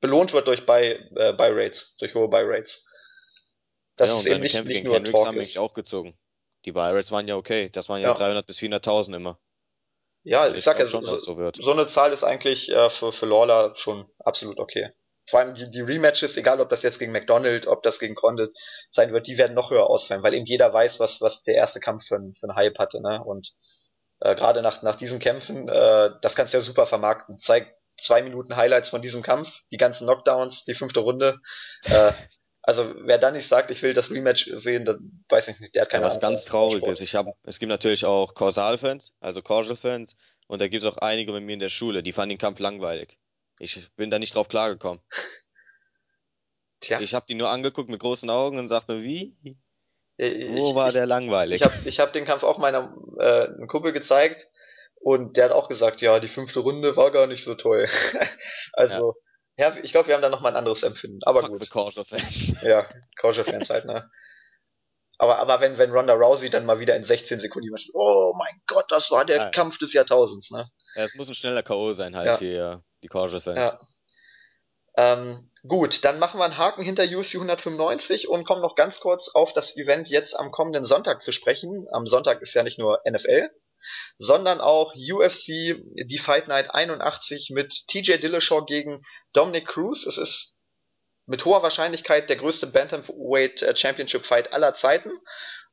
belohnt wird durch Buy, äh, Buy Rates, durch hohe Buy Rates. Das ja, ist eben nicht, Kämpfe nicht gegen nur Henricks haben mich auch gezogen. Die Buy Rates waren ja okay. Das waren ja, ja. 300 bis 400.000 immer. Ja, ich, ich sag ja, so, so, so, eine Zahl ist eigentlich äh, für, für Lawler schon absolut okay. Vor allem die, die Rematches, egal ob das jetzt gegen McDonald, ob das gegen Condit sein wird, die werden noch höher ausfallen, weil eben jeder weiß, was, was der erste Kampf für, für einen Hype hatte. Ne? Und äh, gerade nach, nach diesen Kämpfen, äh, das kannst du ja super vermarkten. Zeig zwei Minuten Highlights von diesem Kampf, die ganzen Knockdowns, die fünfte Runde. Äh, also wer dann nicht sagt, ich will das Rematch sehen, dann weiß ich nicht, der hat keine ja, Was ganz trauriges, ich habe, es gibt natürlich auch Causal-Fans, also Causal-Fans, und da gibt es auch einige bei mir in der Schule, die fanden den Kampf langweilig. Ich bin da nicht drauf klargekommen. Tja. Ich habe die nur angeguckt mit großen Augen und sagte, wie? Ich, Wo war ich, der langweilig? Ich habe ich hab den Kampf auch meiner äh, Kumpel gezeigt und der hat auch gesagt, ja, die fünfte Runde war gar nicht so toll. also, ja, ja ich glaube, wir haben da nochmal ein anderes Empfinden. Aber Fuck gut. The Corsair-Fans. Ja, Corsair-Fans halt, ne? Aber, aber wenn, wenn Ronda Rousey dann mal wieder in 16 Sekunden jemand oh mein Gott, das war der ja, Kampf des Jahrtausends, ne? Ja, es muss ein schneller K.O. sein halt ja. für die Corsair-Fans. Ja. Ähm, gut, dann machen wir einen Haken hinter UFC 195 und kommen noch ganz kurz auf das Event jetzt am kommenden Sonntag zu sprechen. Am Sonntag ist ja nicht nur NFL, sondern auch UFC, die Fight Night 81 mit TJ Dillashaw gegen Dominic Cruz. Es ist mit hoher Wahrscheinlichkeit der größte Bantamweight äh, Championship Fight aller Zeiten.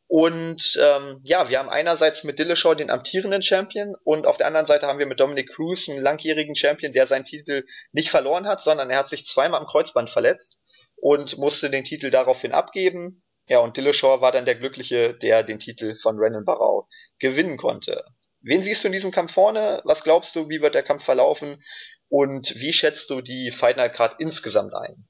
Und ähm, ja, wir haben einerseits mit Dillashaw den amtierenden Champion und auf der anderen Seite haben wir mit Dominic Cruz einen langjährigen Champion, der seinen Titel nicht verloren hat, sondern er hat sich zweimal am Kreuzband verletzt und musste den Titel daraufhin abgeben. Ja, und Dillashaw war dann der Glückliche, der den Titel von Renan Barrow gewinnen konnte. Wen siehst du in diesem Kampf vorne? Was glaubst du, wie wird der Kampf verlaufen? Und wie schätzt du die Fight Night Card insgesamt ein?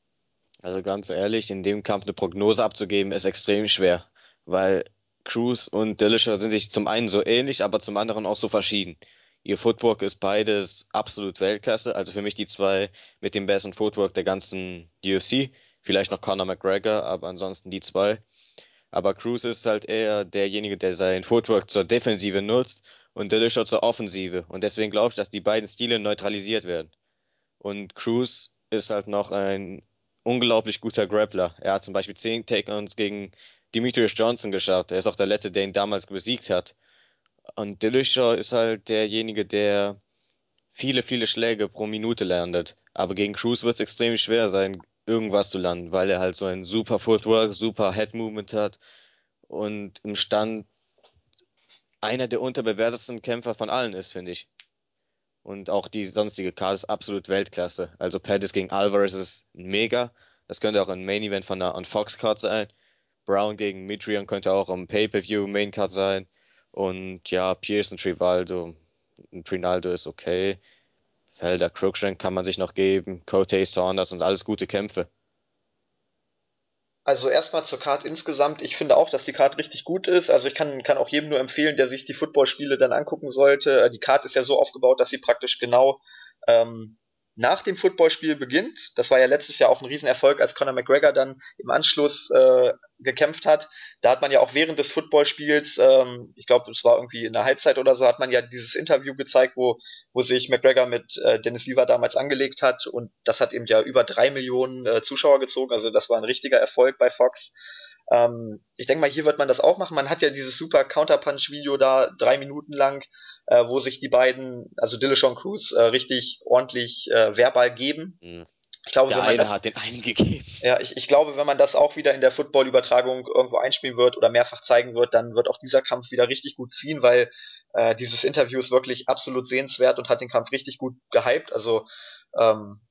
Also ganz ehrlich, in dem Kampf eine Prognose abzugeben, ist extrem schwer, weil Cruz und Dillashaw sind sich zum einen so ähnlich, aber zum anderen auch so verschieden. Ihr Footwork ist beides absolut Weltklasse, also für mich die zwei mit dem besten Footwork der ganzen UFC. Vielleicht noch Conor McGregor, aber ansonsten die zwei. Aber Cruz ist halt eher derjenige, der sein Footwork zur Defensive nutzt und Dillashaw zur Offensive. Und deswegen glaube ich, dass die beiden Stile neutralisiert werden. Und Cruz ist halt noch ein unglaublich guter Grappler. Er hat zum Beispiel 10 Take-Ons gegen Demetrius Johnson geschafft. Er ist auch der Letzte, der ihn damals besiegt hat. Und Dillashaw ist halt derjenige, der viele, viele Schläge pro Minute landet. Aber gegen Cruz wird es extrem schwer sein, irgendwas zu landen, weil er halt so ein super Footwork, super Head Movement hat und im Stand einer der unterbewertetsten Kämpfer von allen ist, finde ich. Und auch die sonstige Karte ist absolut Weltklasse. Also Pettis gegen Alvarez ist mega. Das könnte auch ein Main Event von einer Fox Card sein. Brown gegen Mitrion könnte auch am Pay-Per-View Main Card sein. Und ja, Pearson, Trivaldo. Trinaldo ist okay. Felder, Cruikshank kann man sich noch geben. Cote Saunders sind alles gute Kämpfe. Also erstmal zur Card insgesamt. Ich finde auch, dass die Card richtig gut ist. Also ich kann, kann auch jedem nur empfehlen, der sich die Footballspiele dann angucken sollte. Äh, die Card ist ja so aufgebaut, dass sie praktisch genau ähm, nach dem Footballspiel beginnt. Das war ja letztes Jahr auch ein Riesenerfolg, als Conor McGregor dann im Anschluss äh, gekämpft hat. Da hat man ja auch während des Footballspiels, ähm, ich glaube, es war irgendwie in der Halbzeit oder so, hat man ja dieses Interview gezeigt, wo, wo sich McGregor mit äh, Dennis Lever damals angelegt hat und das hat eben ja über drei Millionen äh, Zuschauer gezogen. Also das war ein richtiger Erfolg bei Fox. Ähm, ich denke mal, hier wird man das auch machen. Man hat ja dieses super Counterpunch-Video da drei Minuten lang, äh, wo sich die beiden, also Dillashaw und Cruz, äh, richtig ordentlich äh, verbal geben. Mhm. Ich glaube, der eine das, hat den einen gegeben. Ja, ich, ich glaube, wenn man das auch wieder in der Football-Übertragung irgendwo einspielen wird oder mehrfach zeigen wird, dann wird auch dieser Kampf wieder richtig gut ziehen, weil äh, dieses Interview ist wirklich absolut sehenswert und hat den Kampf richtig gut gehypt. Also ähm,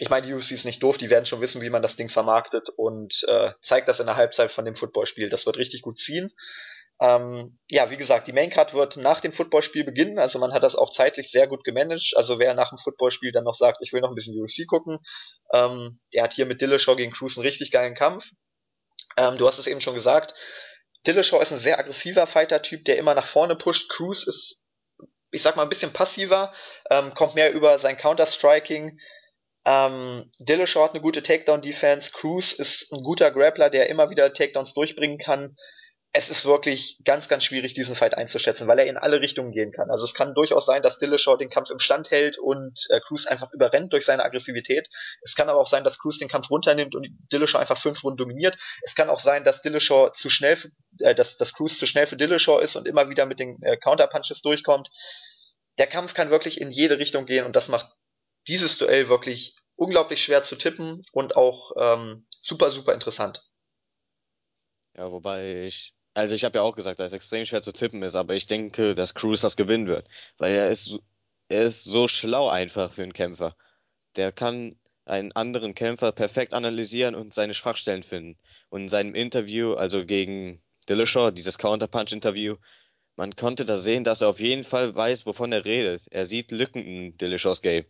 ich meine, die UFC ist nicht doof, die werden schon wissen, wie man das Ding vermarktet und äh, zeigt das in der Halbzeit von dem Footballspiel. Das wird richtig gut ziehen. Ähm, ja, wie gesagt, die Maincard wird nach dem Footballspiel beginnen, also man hat das auch zeitlich sehr gut gemanagt. Also wer nach dem Footballspiel dann noch sagt, ich will noch ein bisschen UFC gucken, ähm, der hat hier mit Dillashaw gegen Cruz einen richtig geilen Kampf. Ähm, du hast es eben schon gesagt, Dillashaw ist ein sehr aggressiver Fighter-Typ, der immer nach vorne pusht. Cruz ist, ich sag mal, ein bisschen passiver, ähm, kommt mehr über sein Counter-Striking, Ähm, Dillashaw hat eine gute Takedown-Defense. Cruz ist ein guter Grappler, der immer wieder Takedowns durchbringen kann es ist wirklich ganz, ganz schwierig, diesen Fight einzuschätzen, weil er in alle Richtungen gehen kann. Also es kann durchaus sein, dass Dillashaw den Kampf im Stand hält und äh, Cruz einfach überrennt durch seine Aggressivität. Es kann aber auch sein, dass Cruz den Kampf runternimmt und Dillashaw einfach fünf Runden dominiert. Es kann auch sein, dass Dillashaw zu schnell, für, äh, dass, dass Cruz zu schnell für Dillashaw ist und immer wieder mit den äh, Counterpunches durchkommt. Der Kampf kann wirklich in jede Richtung gehen und das macht dieses Duell wirklich unglaublich schwer zu tippen und auch ähm, super, super interessant. Ja, wobei ich also ich habe ja auch gesagt, dass es extrem schwer zu tippen ist, aber ich denke, dass Cruz das gewinnen wird. Weil er ist, er ist so schlau einfach für einen Kämpfer. Der kann einen anderen Kämpfer perfekt analysieren und seine Schwachstellen finden. Und in seinem Interview, also gegen Dillashaw, dieses Counterpunch-Interview, man konnte da sehen, dass er auf jeden Fall weiß, wovon er redet. Er sieht Lücken in Dillashaws Game.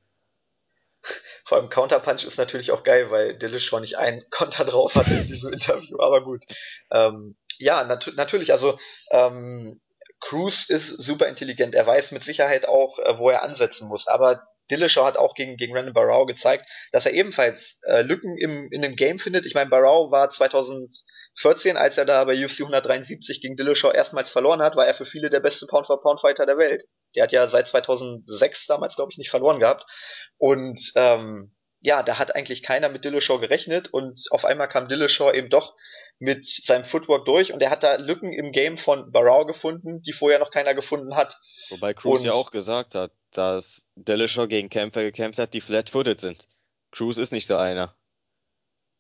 Vor allem Counterpunch ist natürlich auch geil, weil Dillashaw nicht einen Konter drauf hatte in diesem Interview. Aber gut. Ähm, ja, nat natürlich. Also ähm, Cruz ist super intelligent. Er weiß mit Sicherheit auch, äh, wo er ansetzen muss. Aber Dillashaw hat auch gegen, gegen Brandon Barrow gezeigt, dass er ebenfalls äh, Lücken im, in dem Game findet. Ich meine, Barrow war 2014, als er da bei UFC 173 gegen Dillashaw erstmals verloren hat, war er für viele der beste Pound-for-Pound-Fighter der Welt. Der hat ja seit 2006 damals, glaube ich, nicht verloren gehabt. Und ähm, ja, da hat eigentlich keiner mit Dillashaw gerechnet und auf einmal kam Dillashaw eben doch mit seinem Footwork durch und er hat da Lücken im Game von Barrow gefunden, die vorher noch keiner gefunden hat. Wobei Cruz und, ja auch gesagt hat, dass Dillashaw gegen Kämpfer gekämpft hat, die flat-footed sind. Cruz ist nicht so einer.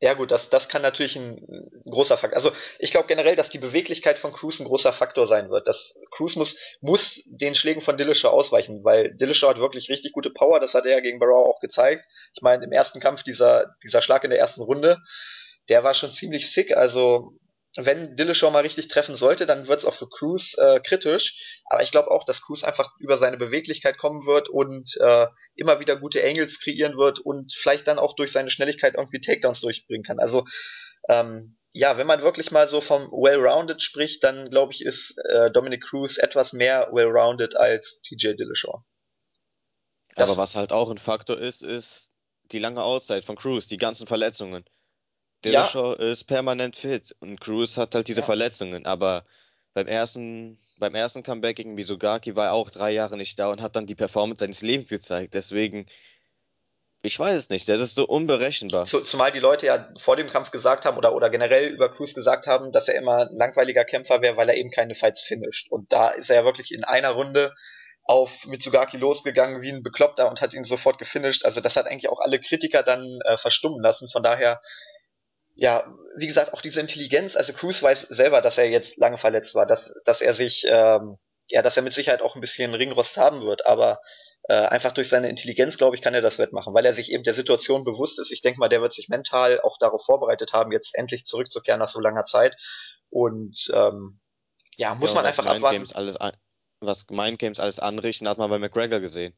Ja gut, das, das kann natürlich ein, großer Faktor. Also ich glaube generell, dass die Beweglichkeit von Cruz ein großer Faktor sein wird. Das Cruz muss, muss den Schlägen von Dillashaw ausweichen, weil Dillashaw hat wirklich richtig gute Power. Das hat er ja gegen Barrow auch gezeigt. Ich meine, im ersten Kampf dieser, dieser Schlag in der ersten Runde, der war schon ziemlich sick. Also wenn Dillashaw mal richtig treffen sollte, dann wird es auch für Cruz äh, kritisch. Aber ich glaube auch, dass Cruz einfach über seine Beweglichkeit kommen wird und äh, immer wieder gute Angles kreieren wird und vielleicht dann auch durch seine Schnelligkeit irgendwie Takedowns durchbringen kann. Also ähm, ja, wenn man wirklich mal so vom Well-Rounded spricht, dann glaube ich, ist äh, Dominic Cruz etwas mehr Well-Rounded als TJ Dillashaw. Das Aber was halt auch ein Faktor ist, ist die lange Auszeit von Cruz, die ganzen Verletzungen. Dillashaw ja. ist permanent fit und Cruz hat halt diese ja. Verletzungen, aber beim ersten, beim ersten Comeback gegen Misogaki war er auch drei Jahre nicht da und hat dann die Performance seines Lebens gezeigt. Deswegen, ich weiß es nicht, das ist so unberechenbar. Zumal die Leute ja vor dem Kampf gesagt haben oder, oder generell über Cruz gesagt haben, dass er immer ein langweiliger Kämpfer wäre, weil er eben keine Fights finisht. Und da ist er ja wirklich in einer Runde auf Mitsugaki losgegangen wie ein Bekloppter und hat ihn sofort gefinisht. Also das hat eigentlich auch alle Kritiker dann äh, verstummen lassen. Von daher ja, wie gesagt, auch diese Intelligenz, also Cruz weiß selber, dass er jetzt lange verletzt war, dass, dass er sich, ähm, ja, dass er mit Sicherheit auch ein bisschen Ringrost haben wird, aber äh, einfach durch seine Intelligenz, glaube ich, kann er das wettmachen, weil er sich eben der Situation bewusst ist. Ich denke mal, der wird sich mental auch darauf vorbereitet haben, jetzt endlich zurückzukehren nach so langer Zeit. Und ähm, ja, muss ja, man einfach abwarten. Games alles an, was Mindgames alles anrichten, hat man bei McGregor gesehen.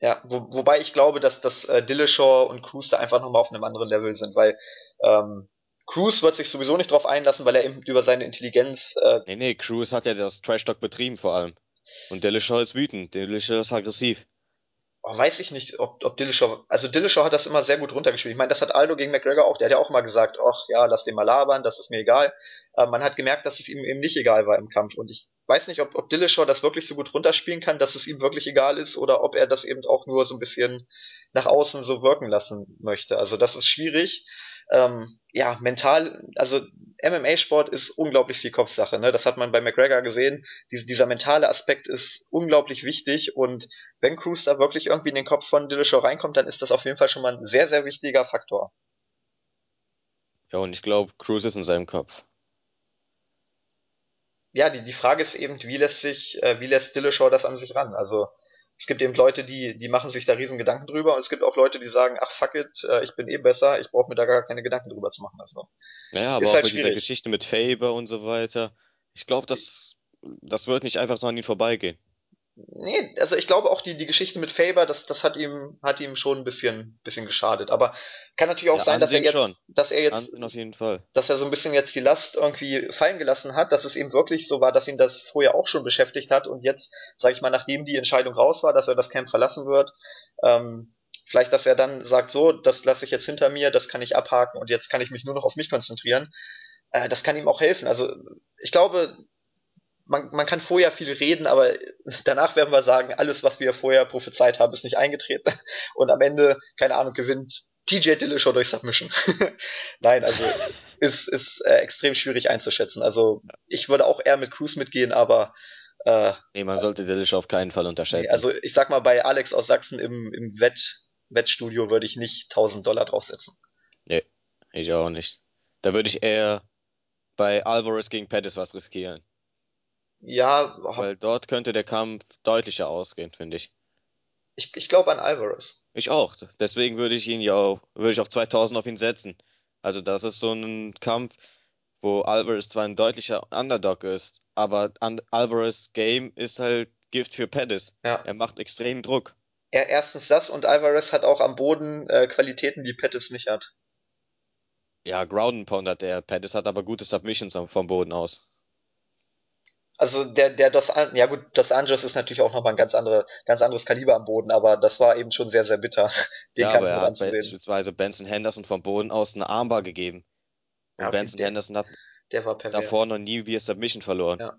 Ja, wo, wobei ich glaube, dass, dass äh, Dillashaw und Cruz da einfach nochmal auf einem anderen Level sind, weil ähm, Cruz wird sich sowieso nicht drauf einlassen, weil er eben über seine Intelligenz. Äh, nee, nee, Cruz hat ja das Trash-Talk betrieben vor allem. Und Dillashaw ist wütend, Dillashaw ist aggressiv. Oh, weiß ich nicht, ob, ob Dillashaw, also Dillashaw hat das immer sehr gut runtergespielt. Ich meine, das hat Aldo gegen McGregor auch, der hat ja auch mal gesagt, ach ja, lass den mal labern, das ist mir egal. Äh, man hat gemerkt, dass es ihm eben nicht egal war im Kampf. Und ich weiß nicht, ob, ob Dillashaw das wirklich so gut runterspielen kann, dass es ihm wirklich egal ist, oder ob er das eben auch nur so ein bisschen nach außen so wirken lassen möchte. Also das ist schwierig ähm, ja, mental, also MMA-Sport ist unglaublich viel Kopfsache. Ne? Das hat man bei McGregor gesehen. Dies, dieser mentale Aspekt ist unglaublich wichtig und wenn Cruz da wirklich irgendwie in den Kopf von Dillashaw reinkommt, dann ist das auf jeden Fall schon mal ein sehr, sehr wichtiger Faktor. Ja, und ich glaube, Cruz ist in seinem Kopf. Ja, die, die Frage ist eben, wie lässt sich, äh, wie lässt Dillashaw das an sich ran? Also es gibt eben Leute, die, die machen sich da riesen Gedanken drüber und es gibt auch Leute, die sagen, ach fuck it, äh, ich bin eh besser, ich brauche mir da gar keine Gedanken drüber zu machen. Also, naja, aber auch halt mit schwierig. dieser Geschichte mit Faber und so weiter. Ich glaube, das, das wird nicht einfach so an ihn vorbeigehen. Nee, also ich glaube auch die, die Geschichte mit Faber, das, das hat ihm, hat ihm schon ein bisschen, bisschen geschadet. Aber kann natürlich auch ja, sein, dass er jetzt, schon. dass er jetzt, auf jeden Fall. dass er so ein bisschen jetzt die Last irgendwie fallen gelassen hat, dass es eben wirklich so war, dass ihn das vorher auch schon beschäftigt hat und jetzt, sage ich mal, nachdem die Entscheidung raus war, dass er das Camp verlassen wird, ähm, Vielleicht, dass er dann sagt, so, das lasse ich jetzt hinter mir, das kann ich abhaken und jetzt kann ich mich nur noch auf mich konzentrieren. Äh, das kann ihm auch helfen. Also ich glaube, man, man kann vorher viel reden, aber danach werden wir sagen, alles, was wir vorher prophezeit haben, ist nicht eingetreten. Und am Ende, keine Ahnung, gewinnt TJ Dillashaw durch Submission. Nein, also ist, ist äh, extrem schwierig einzuschätzen. Also ich würde auch eher mit Cruz mitgehen, aber äh, nee, man sollte Dillashaw auf keinen Fall unterschätzen. Nee, also ich sag mal, bei Alex aus Sachsen im, im Wett, Wettstudio würde ich nicht 1000 Dollar draufsetzen. Nee, ich auch nicht. Da würde ich eher bei Alvarez gegen Pettis was riskieren. Ja, weil dort könnte der Kampf deutlicher ausgehen, finde ich. Ich, ich glaube an Alvarez. Ich auch. Deswegen würde ich ihn ja auch, würde ich auch 2000 auf ihn setzen. Also das ist so ein Kampf, wo Alvarez zwar ein deutlicher Underdog ist, aber Alvarez Game ist halt Gift für Pettis. Ja. Er macht extrem Druck. Er, erstens das und Alvarez hat auch am Boden äh, Qualitäten, die Pettis nicht hat. Ja, Ground Pound hat er. Pettis hat aber gute Submissions vom Boden aus. Also der, der Dos An ja gut, Dos Anjos ist natürlich auch nochmal ein ganz, andere, ganz anderes Kaliber am Boden, aber das war eben schon sehr, sehr bitter. Den ja, aber er hat beispielsweise Benson Henderson vom Boden aus eine Armbar gegeben. Ja, Benson der, Henderson hat davor noch nie via Submission verloren. Ja.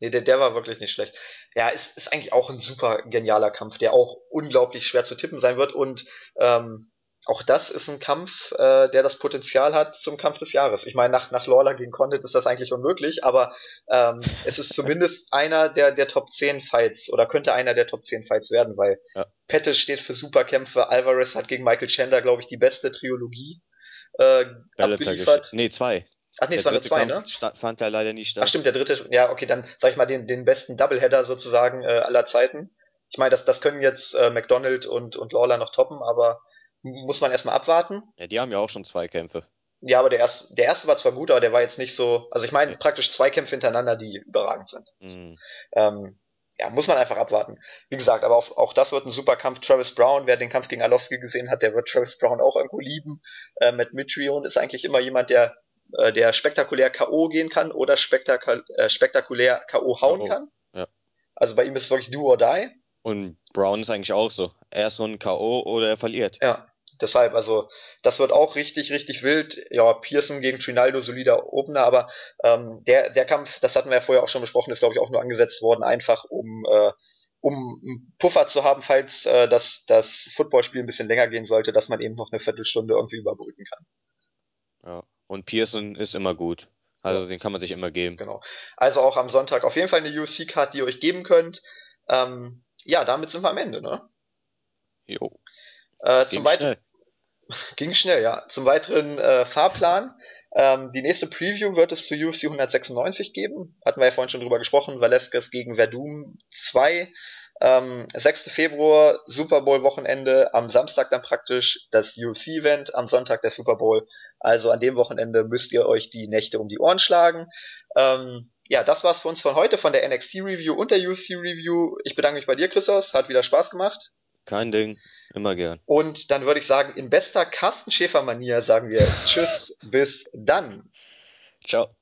Nee, der, der war wirklich nicht schlecht. Ja, ist, ist eigentlich auch ein super genialer Kampf, der auch unglaublich schwer zu tippen sein wird und ähm, auch das ist ein Kampf, äh, der das Potenzial hat zum Kampf des Jahres. Ich meine, nach, nach Lawler gegen Condit ist das eigentlich unmöglich, aber ähm, es ist zumindest einer der, der Top 10 Fights oder könnte einer der Top 10 Fights werden, weil ja. Pettis steht für Superkämpfe, Alvarez hat gegen Michael Chandler, glaube ich, die beste Trilogie äh, abgeliefert. Nee, zwei. Ach nee, es waren nur zwei, ne? fand er leider nicht statt. Ach stimmt, der dritte, ja, okay, dann sag ich mal den, den besten Doubleheader sozusagen äh, aller Zeiten. Ich meine, das, das können jetzt äh, McDonald und, und Lawler noch toppen, aber muss man erstmal abwarten. Ja, die haben ja auch schon zwei Kämpfe. Ja, aber der erste, der erste war zwar gut, aber der war jetzt nicht so. Also ich meine ja. praktisch zwei Kämpfe hintereinander, die überragend sind. Mhm. Ähm, ja, muss man einfach abwarten. Wie gesagt, aber auch, auch das wird ein super Kampf. Travis Brown, wer den Kampf gegen Alowski gesehen hat, der wird Travis Brown auch irgendwo lieben. Äh, Matt Mitrion ist eigentlich immer jemand, der, äh, der spektakulär K.O. gehen kann oder spektakul äh, spektakulär K.O. hauen kann. Ja. Also bei ihm ist es wirklich do or die. Und Brown ist eigentlich auch so. Erst so ein K.O. oder er verliert. Ja. Deshalb, also das wird auch richtig, richtig wild. Ja, Pearson gegen Trinaldo, solider Opener, aber ähm, der, der Kampf, das hatten wir ja vorher auch schon besprochen, ist glaube ich auch nur angesetzt worden, einfach um, äh, um einen Puffer zu haben, falls äh, das, das Footballspiel ein bisschen länger gehen sollte, dass man eben noch eine Viertelstunde irgendwie überbrücken kann. Ja, und Pearson ist immer gut. Also ja. den kann man sich immer geben. Genau. Also auch am Sonntag auf jeden Fall eine UFC-Card, die ihr euch geben könnt. Ähm, ja, damit sind wir am Ende, ne? Jo. Äh, zum schnell. Ging schnell, ja. Zum weiteren äh, Fahrplan. Ähm, die nächste Preview wird es zu UFC 196 geben. Hatten wir ja vorhin schon drüber gesprochen. Velasquez gegen Verdum 2. Ähm, 6. Februar, Super Bowl Wochenende. Am Samstag dann praktisch das UFC Event. Am Sonntag der Super Bowl. Also an dem Wochenende müsst ihr euch die Nächte um die Ohren schlagen. Ähm, ja, das war's für uns von heute, von der NXT Review und der UFC Review. Ich bedanke mich bei dir, Christos. Hat wieder Spaß gemacht. Kein Ding. Immer gern. Und dann würde ich sagen, in bester Carsten Schäfer-Manier sagen wir Tschüss, bis dann. Ciao.